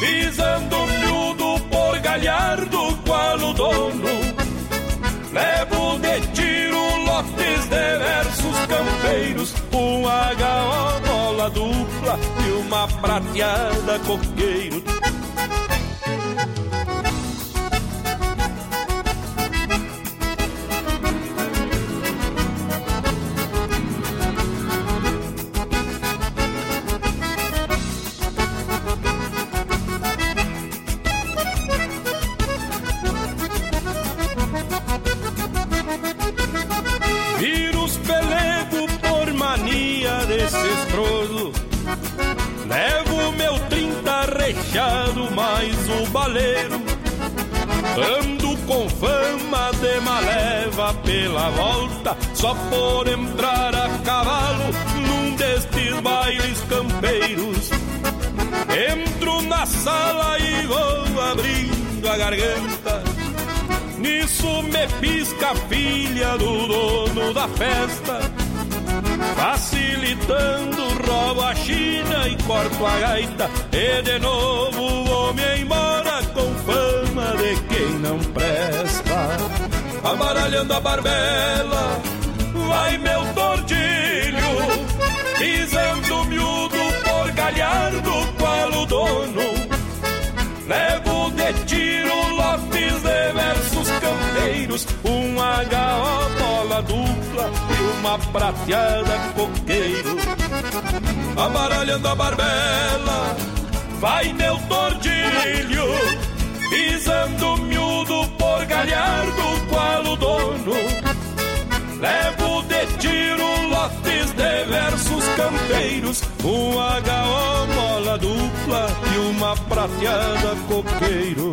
Speaker 4: pisando miúdo por galhardo qual o dono. Levo de tiro lotes de versos campeiros, um HO, bola dupla e uma prateada coqueiro. Só por entrar a cavalo num destes bailes campeiros. Entro na sala e vou abrindo a garganta. Nisso me pisca a filha do dono da festa Facilitando, roubo a China e corto a gaita E de novo vou-me embora com fama de quem não presta Amaralhando a barbela, um HO bola dupla e uma prateada coqueiro. Amaralhando a barbela, vai meu tordilho, pisando miúdo por galhardo qual o dono. Levo de tiro lotes de versos campeiros, um HO mola dupla e uma prateada coqueiro.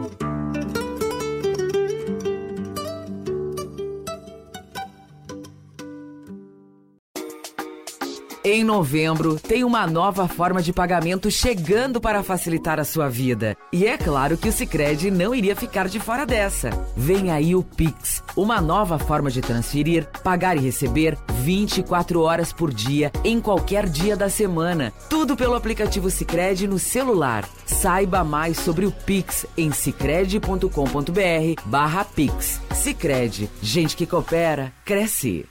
Speaker 5: Em novembro, tem uma nova forma de pagamento chegando para facilitar a sua vida. E é claro que o Sicredi não iria ficar de fora dessa. Vem aí o Pix, uma nova forma de transferir, pagar e receber 24 horas por dia em qualquer dia da semana. Tudo pelo aplicativo Sicredi no celular. Saiba mais sobre o Pix em sicredi.com.br/pix. Sicredi, gente que coopera cresce.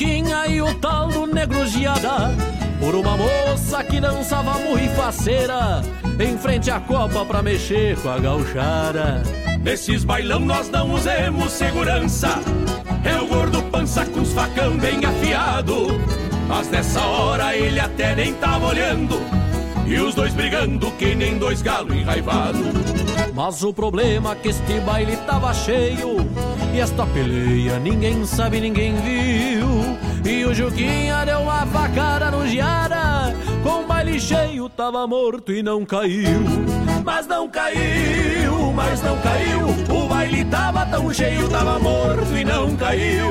Speaker 2: Juquinha e o tal do Negro Giada. Por uma moça que dançava muito faceira Em frente à copa pra mexer com a gauchara
Speaker 4: Nesses bailão nós não usemos segurança. É o gordo pança com os facão bem afiado. Mas nessa hora ele até nem tava olhando. E os dois brigando que nem dois galos enraivados
Speaker 2: Mas o problema é que este baile tava cheio. E esta peleia ninguém sabe, ninguém viu E o Juquinha deu uma facada no Giara Com o baile cheio tava morto e não caiu.
Speaker 4: Mas não caiu, mas não caiu. O baile tava tão cheio, tava morto e não caiu.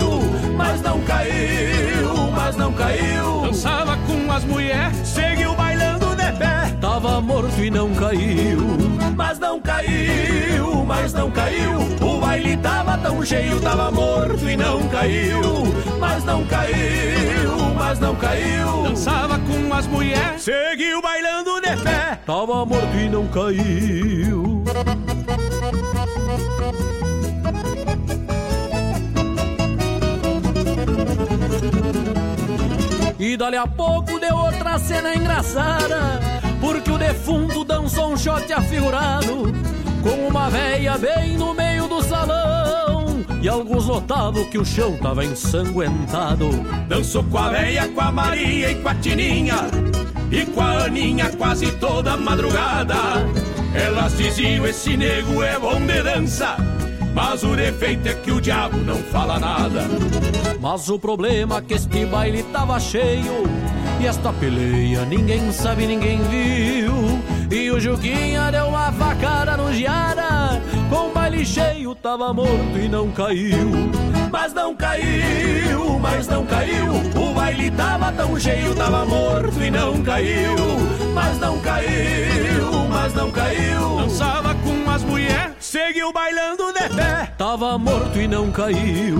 Speaker 4: Mas não caiu, mas não caiu.
Speaker 2: Dançava com as mulheres,
Speaker 4: seguiu bailando de pé.
Speaker 2: Tava morto e não caiu
Speaker 4: Mas não caiu, mas não caiu. O baile tava tão cheio, tava morto e não caiu. Mas não caiu, mas não caiu.
Speaker 2: Dançava com as mulheres,
Speaker 4: seguiu bailando de pé.
Speaker 2: Tava morto e não caiu. E dali a pouco deu outra cena engraçada Porque o defunto dançou um shot afigurado Com uma véia bem no meio do salão E alguns notavam que o chão tava ensanguentado
Speaker 4: Dançou com a véia, com a Maria e com a Tininha E com a Aninha quase toda madrugada Elas diziam, esse nego é bom de dança mas o defeito é que o diabo não fala nada.
Speaker 2: Mas o problema é que este baile tava cheio E esta peleia ninguém sabe, ninguém viu. E o Juquinha deu uma facada no Giara Com o baile cheio tava morto e não caiu.
Speaker 4: Mas não caiu, mas não caiu. O baile tava tão cheio, tava morto e não caiu. Mas não caiu, mas não caiu.
Speaker 2: Dançava com as mulheres,
Speaker 4: seguiu bailando de pé
Speaker 2: Tava morto e não caiu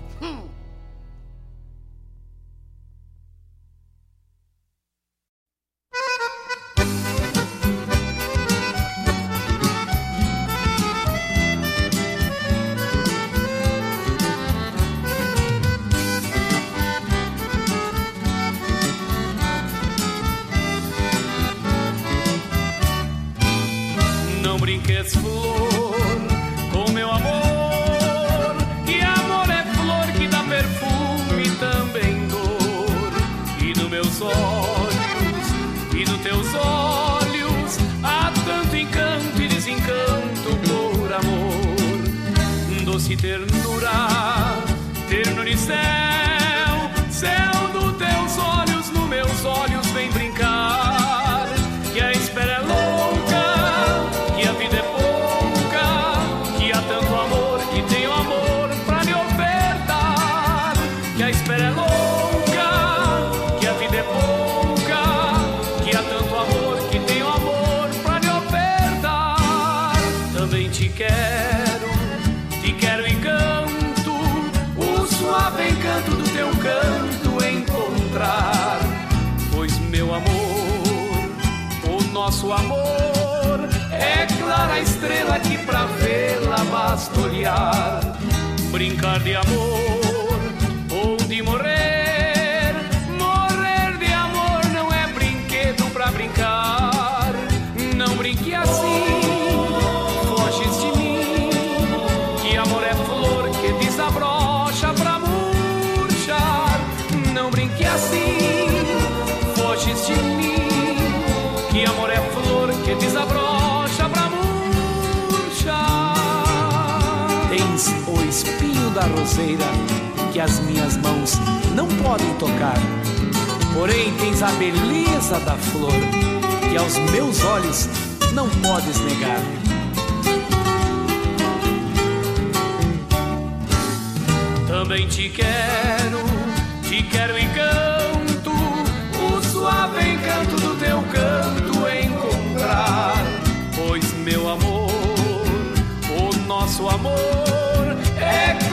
Speaker 1: Brinques, flor, com meu amor. Que amor é flor que dá perfume e também dor. E nos meus olhos, e nos teus olhos, há tanto encanto e desencanto por amor. Doce ternura, buscar de amor.
Speaker 2: da roseira que as minhas mãos não podem tocar. Porém, tens a beleza da flor que aos meus olhos não podes negar.
Speaker 1: Também te quero, te quero encanto, o suave encanto do teu canto encontrar. Pois, meu amor, o nosso amor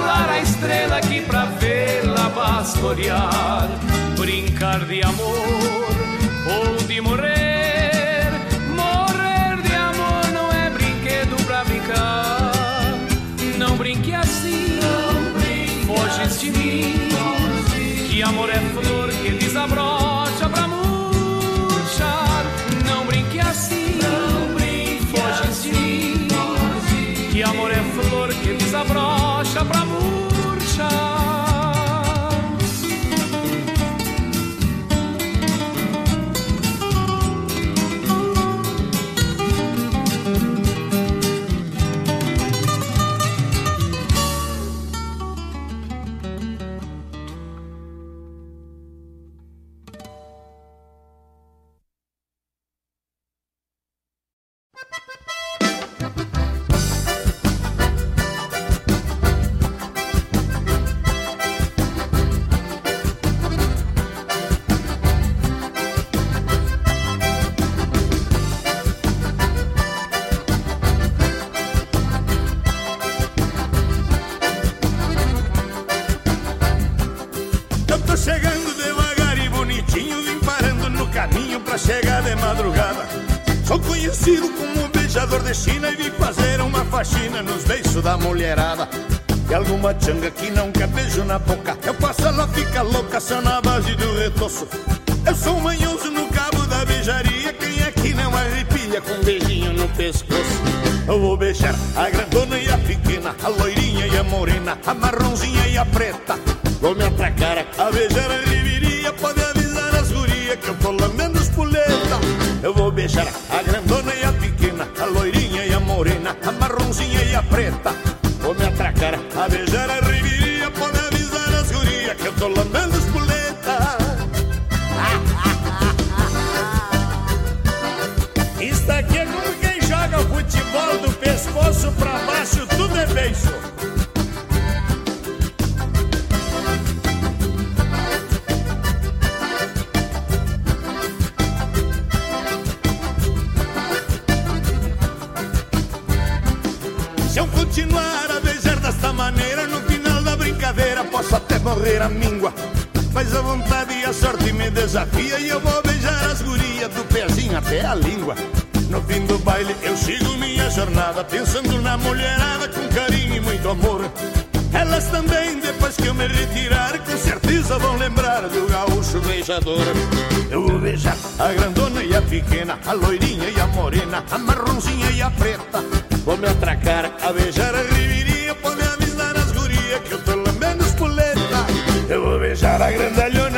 Speaker 1: contemplar a estrela que pra vê-la pastorear, brincar de amor ou de morrer. Morrer de amor não é brinquedo pra brincar. Não brinque assim, não brinque assim, de mim, assim, foge. que
Speaker 13: amor é flor vontade e a sorte me desafia E eu vou beijar as gurias do pezinho até a língua. No fim do baile eu sigo minha jornada Pensando na mulherada com carinho e muito amor. Elas também, depois que eu me retirar Com certeza vão lembrar do gaúcho beijador. Eu vou beijar a grandona e a pequena A loirinha e a morena A marronzinha e a preta. Vou me atracar a beijar a ribeira festejar a grandalhona.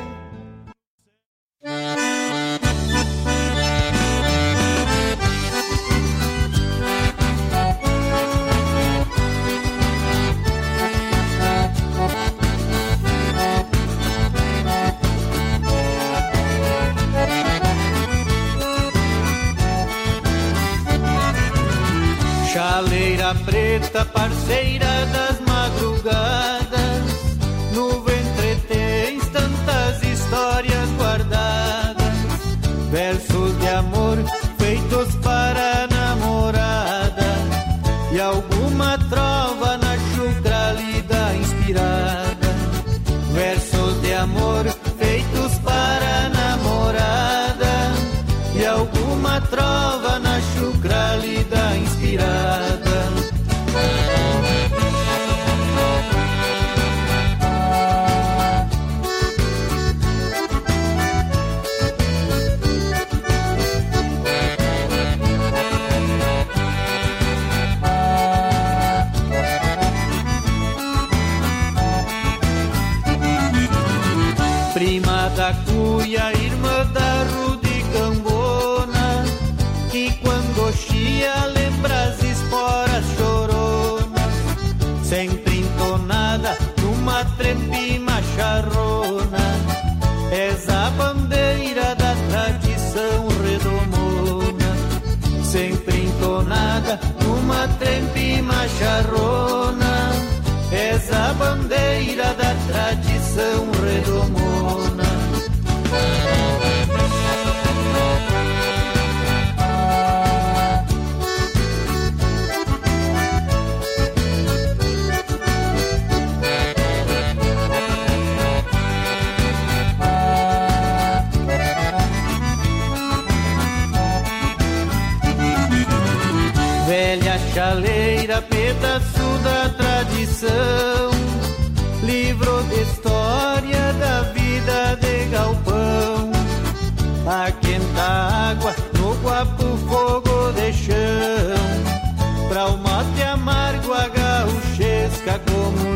Speaker 25: Chaleira preta, parceira numa trempima charrona. És a bandeira da tradição redomona, sempre entonada numa trempima charrona. És a bandeira da
Speaker 22: Chicago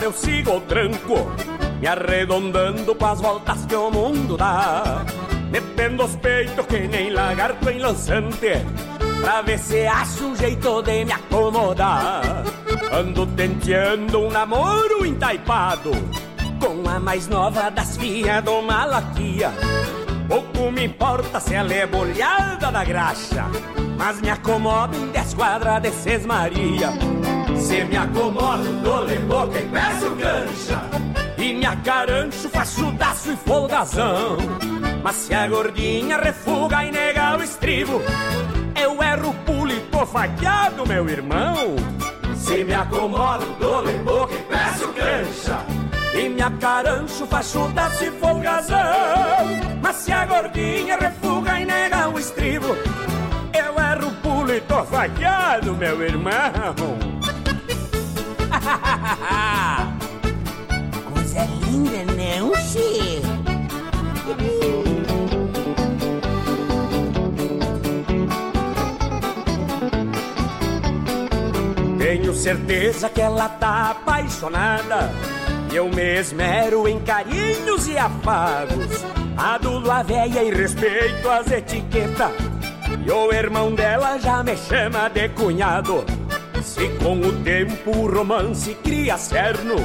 Speaker 22: fora eu sigo o tranco, me arredondando com as voltas que o mundo dá. Metendo os peitos que nem lagarto em lançante, pra ver se acho um jeito de me acomodar. Ando tenteando um namoro entaipado, com a mais nova das filhas do Malaquia. Pouco me importa se ela é bolhada da graxa, mas me acomodo em dez quadras de Maria. Se me acomodo, dou-lhe boca e peço cancha. E me acarancho, faço daço e folgazão. Mas se a gordinha refuga e nega o estribo, eu erro pulo e tô faqueado, meu irmão. Se me acomodo, dou boca e peço cancha. E me acarancho, faço daço e folgazão. Mas se a gordinha refuga e nega o estribo, eu erro pulo e tô faqueado, meu irmão.
Speaker 26: Coisa linda, não, Che?
Speaker 22: Tenho certeza que ela tá apaixonada. Eu me esmero em carinhos e afagos. Adulo a véia e respeito as etiquetas. E o irmão dela já me chama de cunhado. Se com o tempo o romance cria cerno,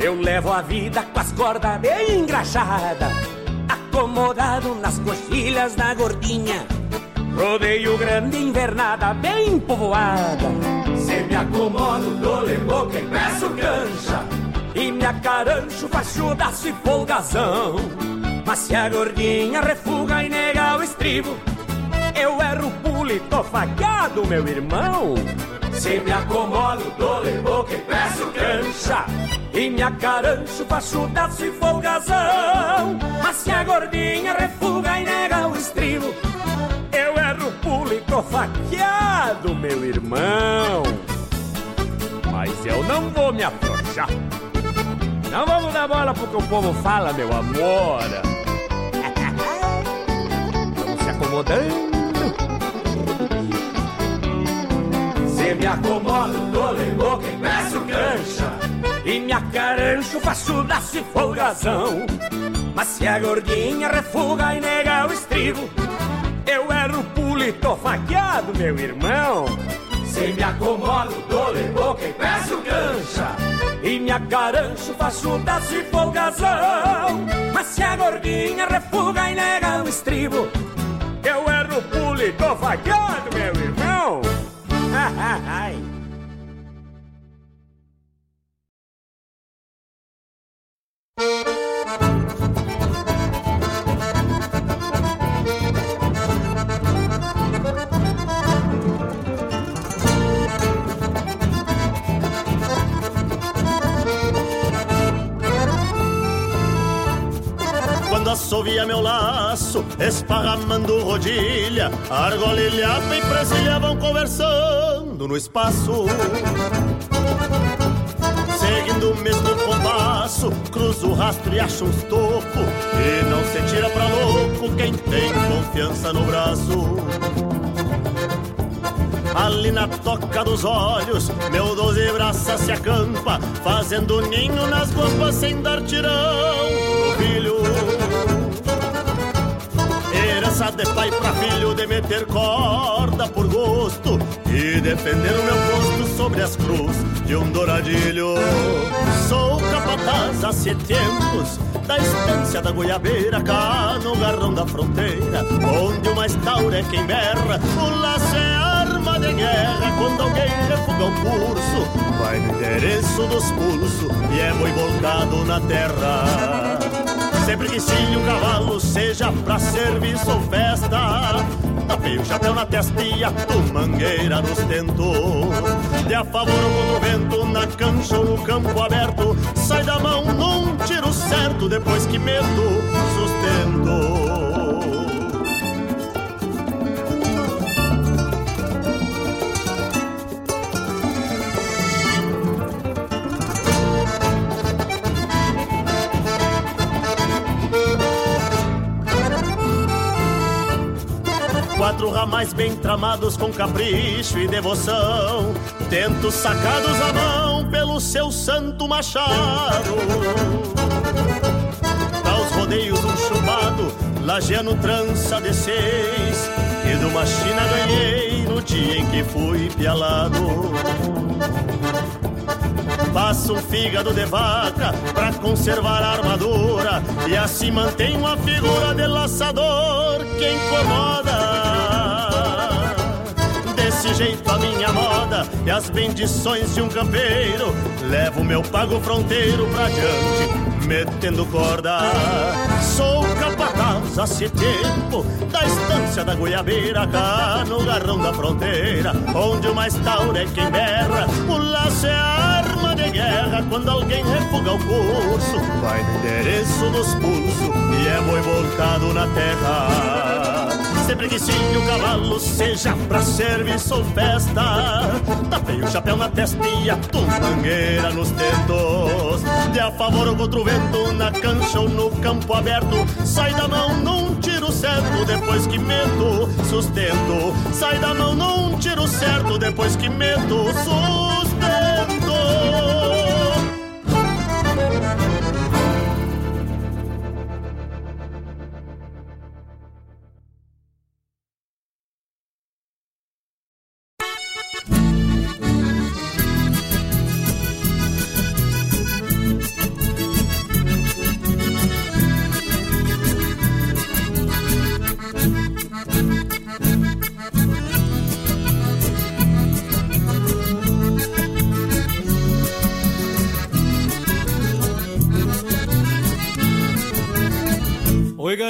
Speaker 22: eu levo a vida com as cordas bem engraxadas. Acomodado nas coxilhas da gordinha. Rodeio grande, invernada, bem povoada. Se me acomodo, dou-lhe boca e peço cancha. E me acarancho, faço daço e folgazão. Mas se a gordinha refuga e nega o estribo, eu erro pulo e tô faqueado, meu irmão. Se me acomodo, dou-lhe boca e peço cancha. E me acarancho, faço daço e folgazão. Mas se a gordinha refuga e nega o estribo, eu erro pulo e tô faqueado, meu irmão. Mas eu não vou me afrouxar. Não vamos dar bola pro que o povo fala, meu amor. Vamos se acomodando. Se me acomodo, dou-lhe boca e peço cancha. E me acarancho, faço daço e folgazão. Mas se a gordinha refuga e nega o estribo, eu erro pulo e tô faqueado, meu irmão. Se me acomodo, dou-lhe boca e peço cancha. E me acarancho, faço daço e folgazão. Mas se a gordinha refuga e nega o estribo, eu erro pulo e tô faqueado, meu irmão.
Speaker 27: Quando assovia meu laço, esparramando rodilha, argola, ilhapa e presilha vão conversando no espaço. Seguindo o mesmo compasso, cruza o rastro e acha uns topo. E não se tira pra louco quem tem confiança no braço. Ali na toca dos olhos, meu doze braças se acampa, fazendo ninho nas guampas sem dar tirão pro filho. Herança de pai pra filho, de meter corda por gosto e defender o meu posto sobre as cruz de um douradilho. Sou capataz há sete tempos da estância da goiabeira, cá no garrão da fronteira, onde o mais tauro é quem berra, o laço é arma de guerra quando alguém refuga o curso. Vai no endereço dos pulsos e é boi volcado na terra. Sempre que sim o cavalo seja pra serviço ou festa, tapei o chapéu na testa e ato mangueira nos tentos. De a favor ou contra o vento, na cancha ou no campo aberto, sai da mão num tiro certo depois que medo sustento. Quatro ramais bem tramados com capricho e devoção, tentos sacados à mão pelo seu santo machado. Aos rodeios um chumbado, lajeando trança de seis, e de uma china ganhei no dia em que fui pialado. Passo um fígado de vaca pra conservar a armadura E assim mantenho a figura de laçador que incomoda desse jeito a minha moda e as bendições de um campeiro. Levo meu pago fronteiro pra diante, metendo corda. Sou capataz há se tempo da estância da Goiabeira, cá no garrão da fronteira, onde o mais tauro é quem berra. O laço é arma de guerra quando alguém refuga o curso. Vai no endereço dos pulsos e é boi voltado na terra. Sempre que sim o cavalo seja pra serviço ou festa Tapei o chapéu na testa e a tumbangueira nos tentos De a favor ou contra o vento, na cancha ou no campo aberto. Sai da mão num tiro certo, depois que meto sustento. Sai da mão num tiro certo, depois que meto sustento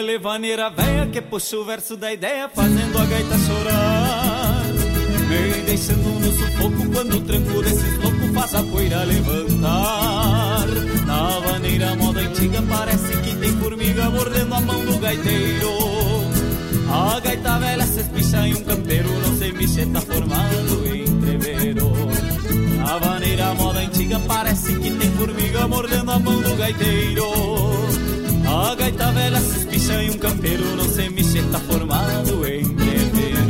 Speaker 7: levaneira véia que puxa o verso da ideia Fazendo a gaita chorar. Me deixando no sufoco quando o tranco desses loucos faz a poeira levantar. Na vaneira moda antiga parece que tem formiga mordendo a mão do gaiteiro. A gaita velha se espicha em um campeiro, não sei mexer, tá formado entreveiro. Na vaneira moda antiga parece que tem formiga mordendo a mão do gaiteiro a gaita velha se espicha em um campeiro, não sei mexer, tá formado em guerreiro.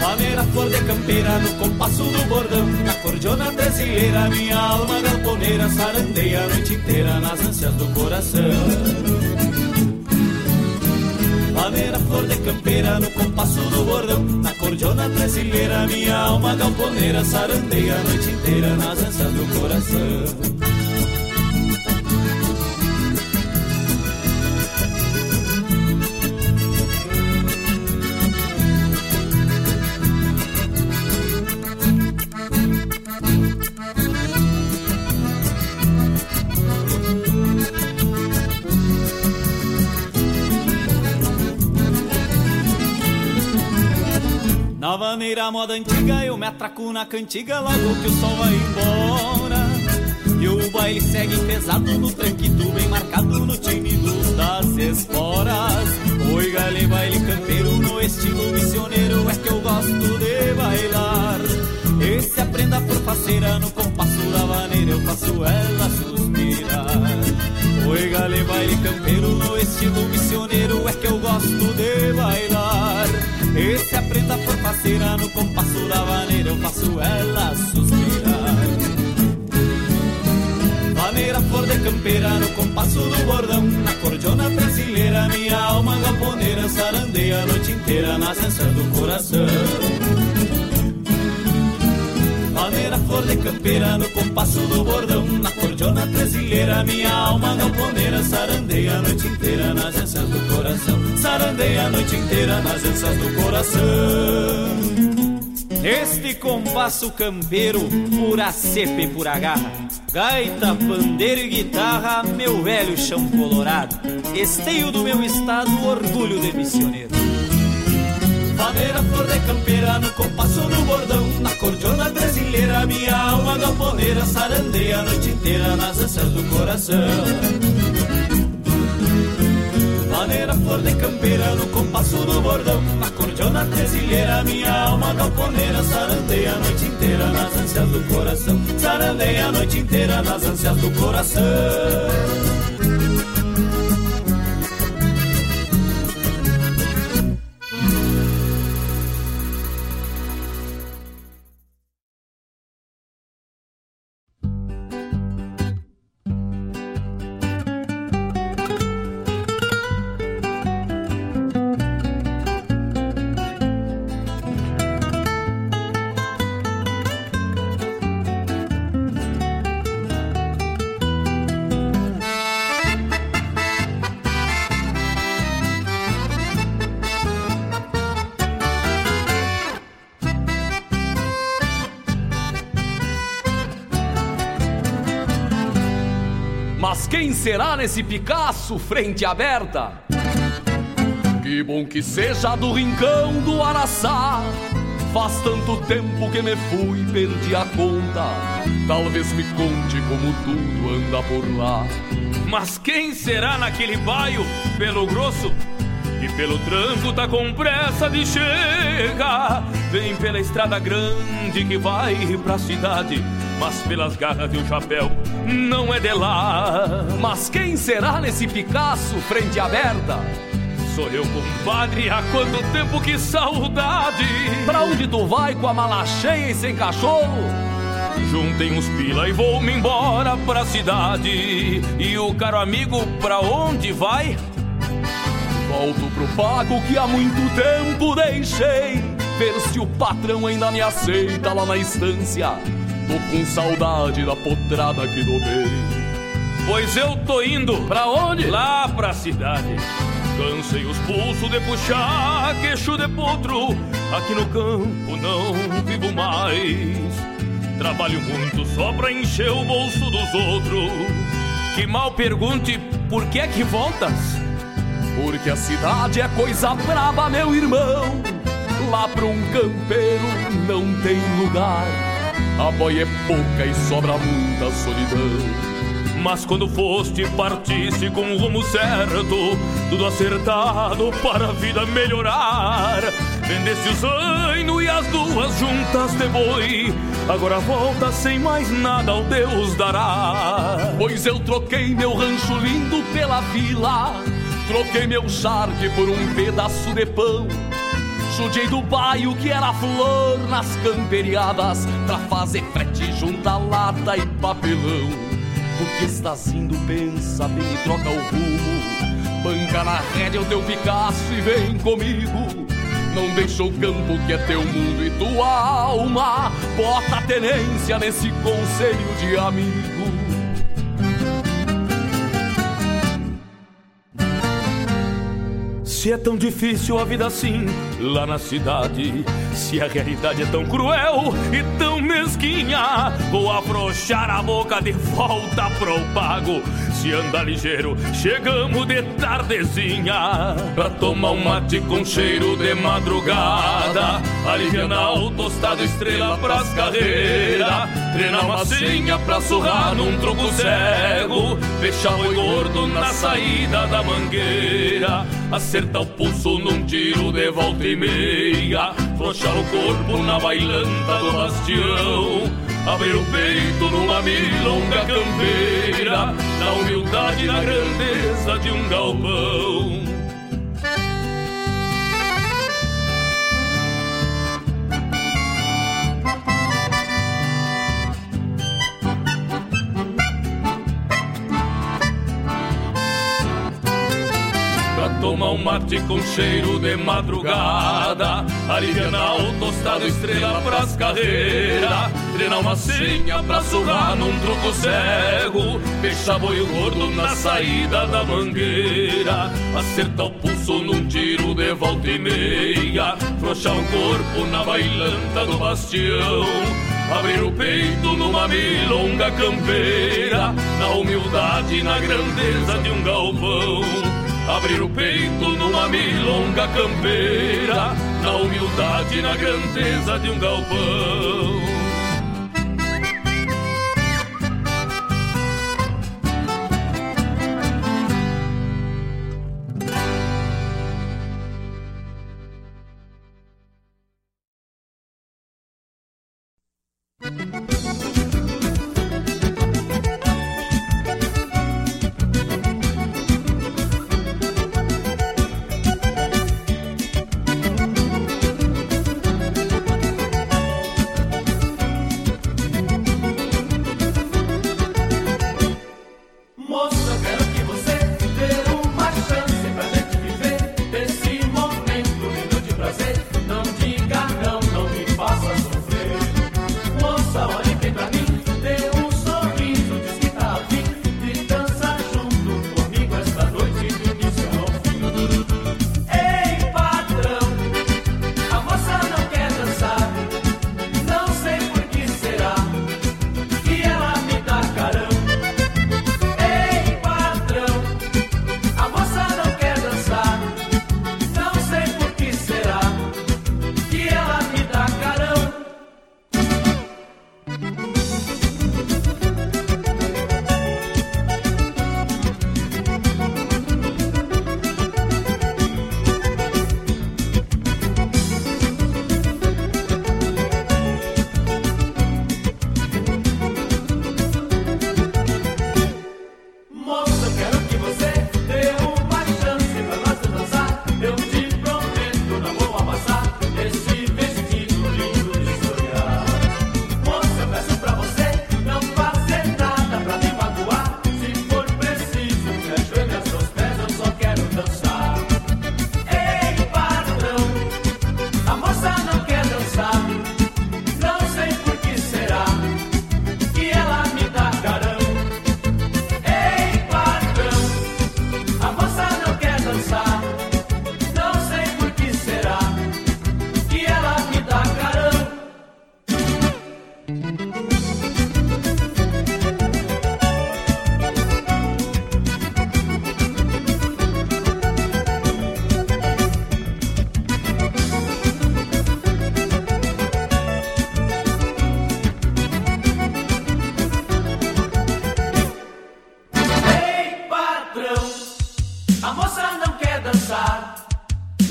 Speaker 7: Maneira flor de campeira no compasso do bordão, na cordiona brasileira, minha alma galponeira. Sarandeia a noite inteira nas ânsias do coração. Maneira flor de campeira no compasso do bordão. Na cordiona brasileira minha alma galponeira. Sarandeia a noite inteira nas ânsias do coração Na vaneira moda antiga eu me atraco na cantiga logo que o sol vai embora. E o baile segue pesado no tranquito bem marcado no tímido das esporas. Oi gale baile campeiro no estilo missioneiro é que eu gosto de bailar. Esse aprenda por faceira no compasso da vaneira eu faço ela suspirar. Oi gale baile campeiro no estilo missioneiro é que eu gosto de bailar esse aprenda por parceira no compasso da vaneira eu faço ela suspirar. Vaneira flor de campeira no compasso do bordão, na cordiona brasileira minha alma galponeira sarandeia a noite inteira nas ânsias do coração. Maneira flor de campeira no compasso do bordão Na cordiona brasileira minha alma galponeira Sarandeia a noite inteira nas ânsias do coração. Sarandeia a noite inteira nas ânsias do coração. Este compasso campeiro, pura cepa e pura garra Gaita, pandeiro e guitarra, meu velho chão colorado Esteio do meu estado, orgulho de missioneiro. Maneira flor de campeira no compasso do bordão Na cordiona brasileira minha alma galponeira Sarandeia a noite inteira nas ânsias do coração. Maneira flor de campeira no compasso do bordão Na cordiona brasileira minha alma galponeira Sarandeia a noite inteira nas ânsias do coração. Sarandeia a noite inteira nas ânsias do coração
Speaker 1: será nesse Picasso frente aberta? Que bom que seja do rincão do Araçá. Faz tanto tempo que me fui, perdi a conta. Talvez me conte como tudo anda por lá.
Speaker 4: Mas quem será naquele baio, pelo grosso? E pelo tranco tá com pressa de chegar. Vem pela estrada grande que vai pra cidade. Mas pelas garras e o chapéu não é de lá.
Speaker 1: Mas quem será nesse Picasso frente aberta?
Speaker 4: Sou eu, compadre, há quanto tempo que saudade!
Speaker 1: Pra onde tu vai com a mala cheia e sem cachorro?
Speaker 4: Juntem uns pila e vou-me embora pra cidade. E o caro amigo, pra onde vai?
Speaker 1: Volto pro pago que há muito tempo deixei. Ver se o patrão ainda me aceita lá na estância. Tô com saudade da potrada que domei.
Speaker 4: Pois eu tô indo.
Speaker 1: Pra onde?
Speaker 4: Lá pra cidade. Cansei os pulsos de puxar queixo de potro. Aqui no campo não vivo mais. Trabalho muito só pra encher o bolso dos outros. Que mal pergunte por que é que voltas?
Speaker 1: Porque a cidade é coisa braba, meu irmão. Lá pra um campeiro não tem lugar. A boia é pouca e sobra muita solidão.
Speaker 4: Mas quando foste, partiste com o rumo certo, tudo acertado para a vida melhorar. Vendeste o zaino e as duas juntas de boi. Agora volta sem mais nada ao Deus dará.
Speaker 1: Pois eu troquei meu rancho lindo pela vila. Troquei meu charque por um pedaço de pão. Judiei do baio que era flor nas camperiadas pra fazer frete junto a lata e papelão. Porque estás indo, pensa bem e troca o rumo. Banca na rédea o teu Picasso e vem comigo. Não deixa o campo que é teu mundo e tua alma. Bota a tenência nesse conselho de amigo.
Speaker 4: Se é tão difícil a vida assim, lá na cidade. Se a realidade é tão cruel e tão mesquinha, vou afrouxar a boca de volta pro pago. Se anda ligeiro, chegamos de tardezinha. Pra tomar um mate com cheiro de madrugada. Alivianar o tostado estrela pras carreiras. Treinar massinha pra surrar num tronco cego. Fechar o gordo na saída da mangueira. Acertar o pulso num tiro de volta e meia. Flochar o corpo na bailanta do bastião. Abrir o peito numa milonga campeira. Na humildade e na grandeza de um galpão. Tomar um mate com cheiro de madrugada. Alivianar o tostado estrela pras carreiras Treinar uma senha pra surrar num truco cego. Fechar boi gordo na saída da mangueira. Acertar o pulso num tiro de volta e meia. Frouxar o corpo na bailanta do bastião. Abrir o peito numa milonga campeira. Na humildade e na grandeza de um galpão Abrir o peito numa milonga campeira, na humildade e na grandeza de um galpão.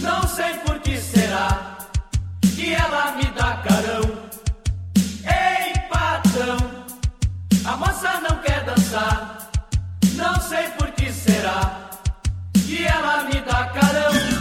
Speaker 2: Não sei por que será que ela me dá carão. Ei, patrão, a moça não quer dançar, não sei por que será que ela me dá carão.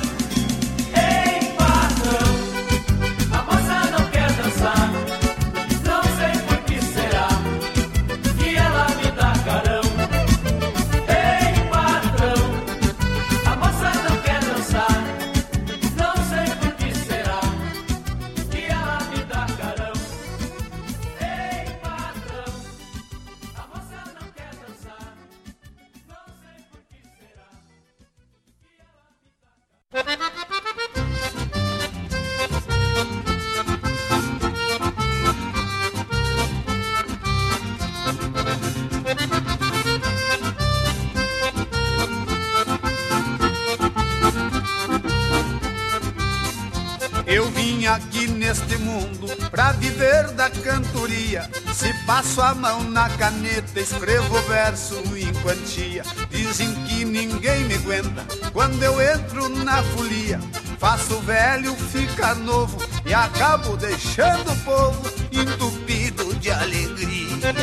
Speaker 28: Passo a mão na caneta, escrevo verso em quantia. Dizem que ninguém me aguenta quando eu entro na folia. Faço velho ficar novo e acabo deixando o povo entupido de alegria.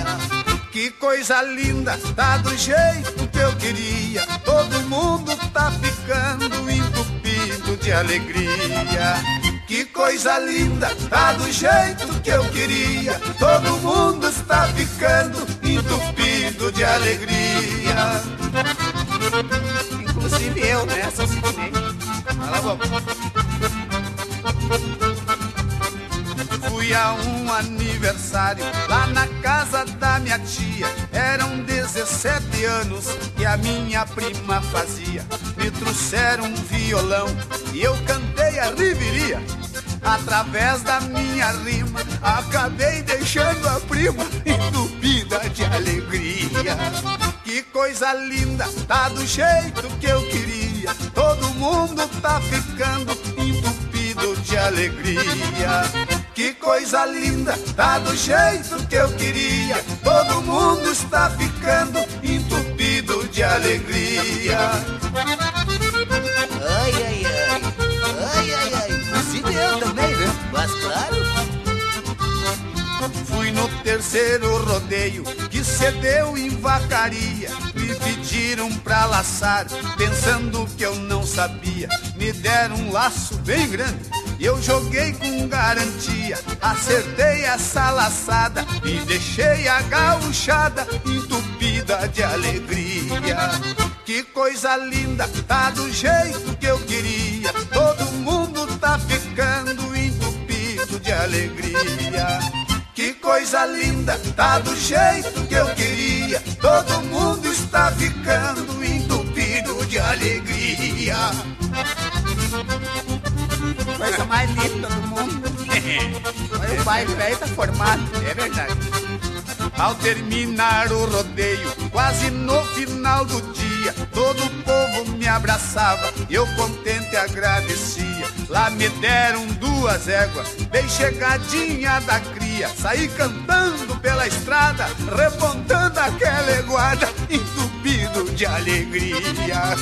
Speaker 28: Que coisa linda, tá do jeito que eu queria. Todo mundo tá ficando entupido de alegria. Que coisa linda, tá do jeito que eu queria. Todo mundo está ficando entupido de alegria. Inclusive eu, né? Sou simplesmente. Cala a boca. Fui a um aniversário lá na casa da minha tia. Eram 17 anos que a minha prima fazia. Me trouxeram um violão e eu cantei a riveria. Através da minha rima, acabei deixando a prima entupida de alegria. Que coisa linda, tá do jeito que eu queria. Todo mundo tá ficando entupido de alegria. Que coisa linda, tá do jeito que eu queria. Todo mundo está ficando entupido de alegria.
Speaker 26: Ai, ai, ai. Ai, ai, ai. Inclusive eu também, né? Mas claro.
Speaker 28: Fui no terceiro rodeio que cedeu em vacaria. Me pediram pra laçar, pensando que eu não sabia. Me deram um laço bem grande. e Eu joguei com garantia, acertei essa laçada e deixei a gauchada entupida de alegria. Que coisa linda, tá do jeito que eu queria. De alegria. Que coisa linda, tá do jeito que eu queria. Todo mundo está ficando entupido de alegria.
Speaker 29: Coisa mais linda do mundo. Olha o baile velho tá formado.
Speaker 28: É verdade. Ao terminar o rodeio, quase no final do dia, todo o povo me abraçava, eu contente agradecia. Lá me deram duas éguas, bem chegadinha da cria, saí cantando pela estrada, repontando aquela eguada, entupido de alegria.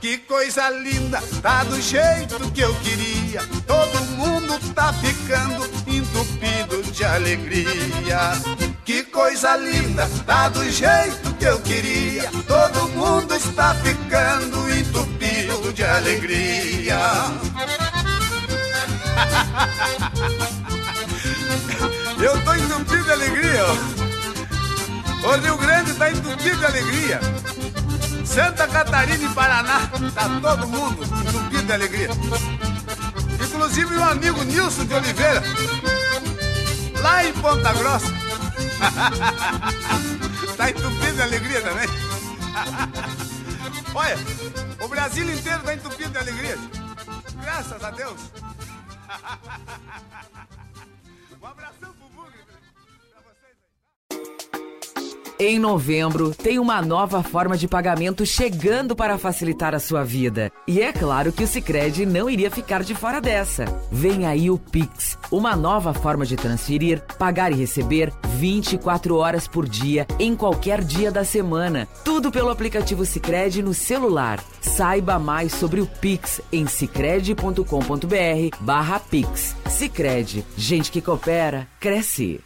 Speaker 28: Que coisa linda, tá do jeito que eu queria. Todo mundo tá ficando entupido de alegria. Que coisa linda, tá do jeito que eu queria. Todo mundo está ficando entupido de alegria. Eu tô entupido de alegria. O Rio Grande tá entupido de alegria. Santa Catarina e Paraná, tá todo mundo entupido de alegria. Inclusive o amigo Nilson de Oliveira, lá em Ponta Grossa. tá entupido de alegria também. Olha, o Brasil inteiro tá entupido de alegria. Graças a Deus. Um abração
Speaker 5: Em novembro, tem uma nova forma de pagamento chegando para facilitar a sua vida. E é claro que o Sicredi não iria ficar de fora dessa. Vem aí o Pix, uma nova forma de transferir, pagar e receber 24 horas por dia em qualquer dia da semana. Tudo pelo aplicativo Sicredi no celular. Saiba mais sobre o Pix em sicredi.com.br/pix. Sicredi, gente que coopera cresce.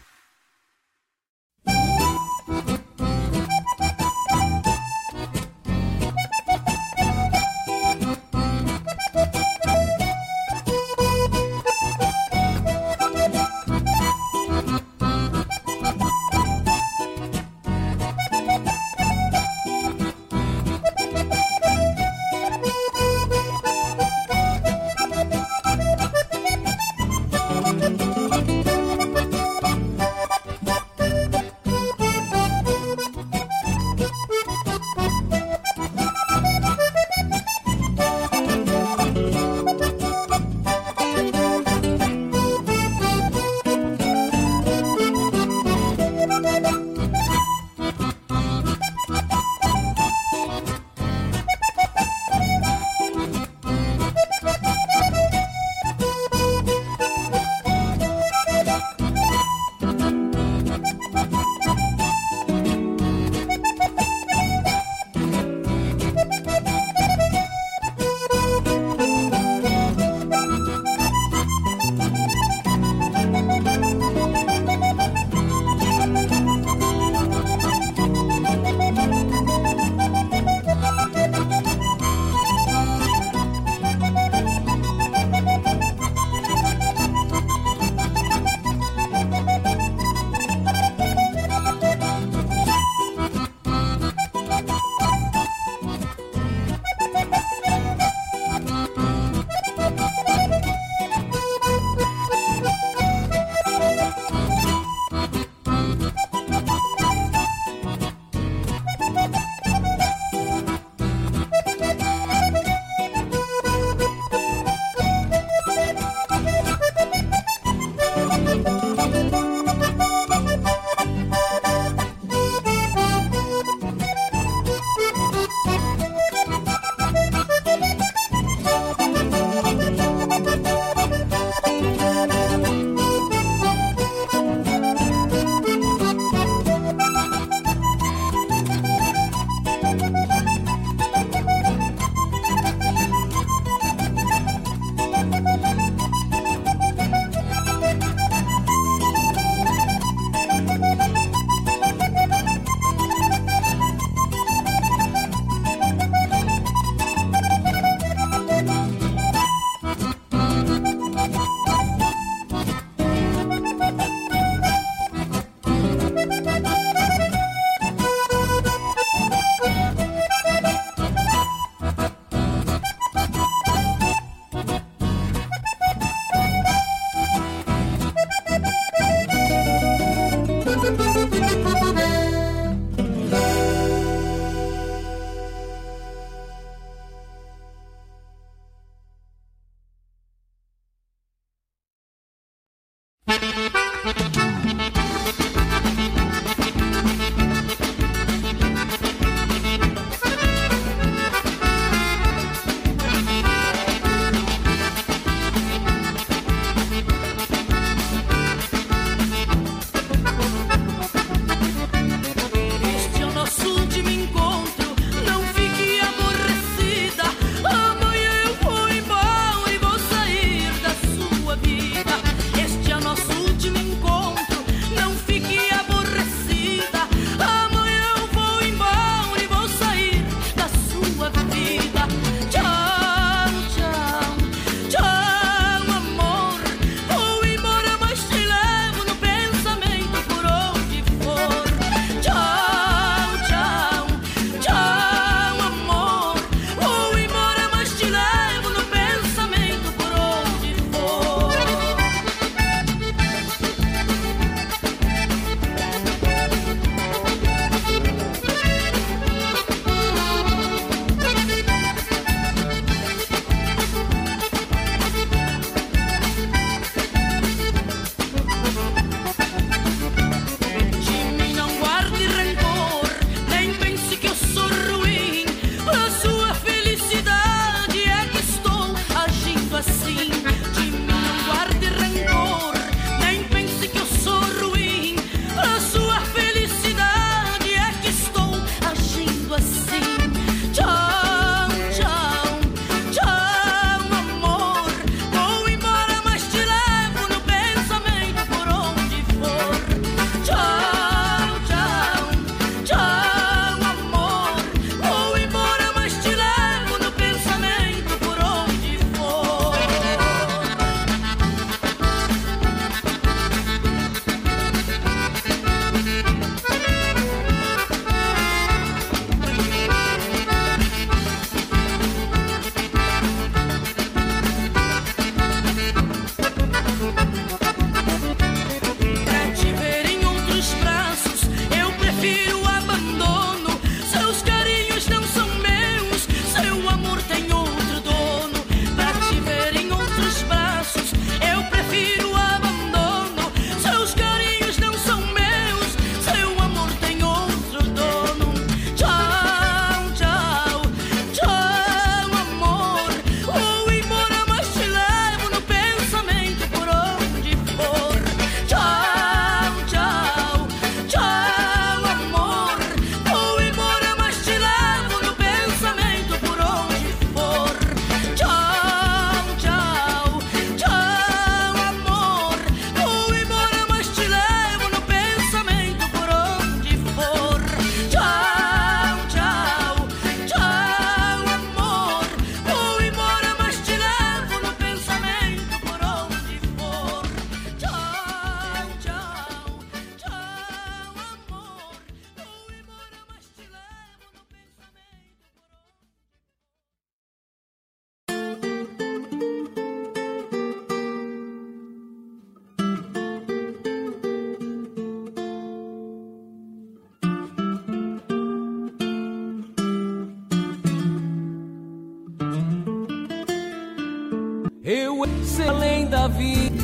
Speaker 2: Além da vida,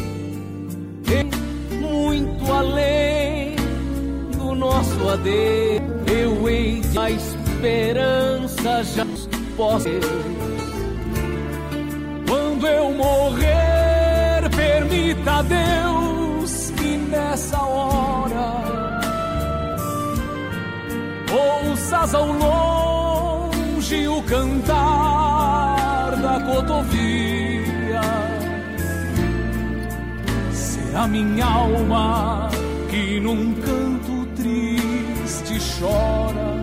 Speaker 2: muito além do nosso adeus. Eu hei de a esperança já posso. Quando eu morrer, permita a Deus que nessa hora ouças ao longe o cantar Minha alma que num canto triste chora.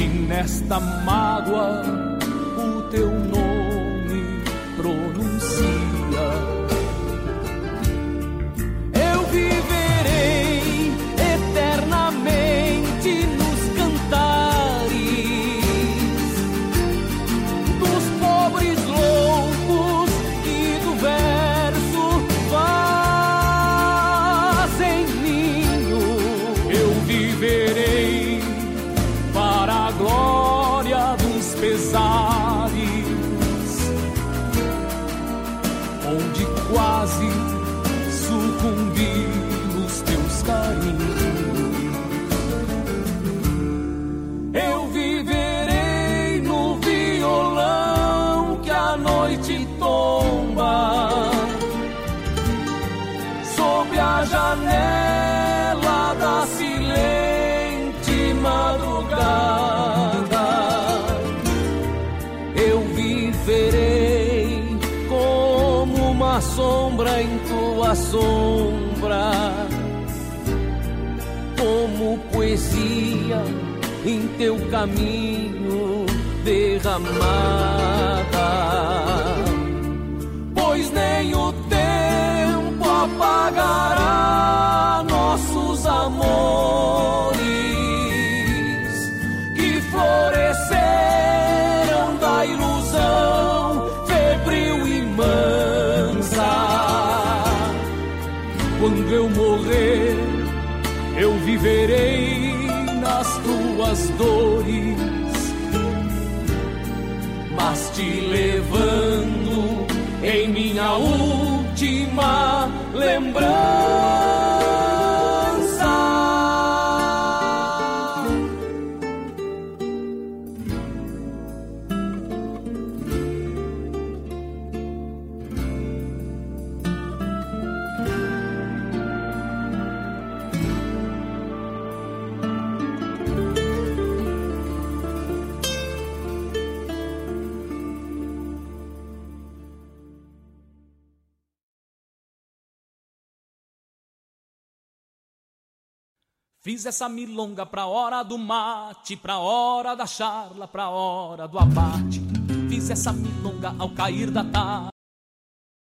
Speaker 2: E nesta mágoa o teu nome teu caminho derramada. Minha última lembrança. Fiz essa milonga pra hora do mate, pra hora da charla, pra hora do abate. Fiz essa milonga ao cair da tarde.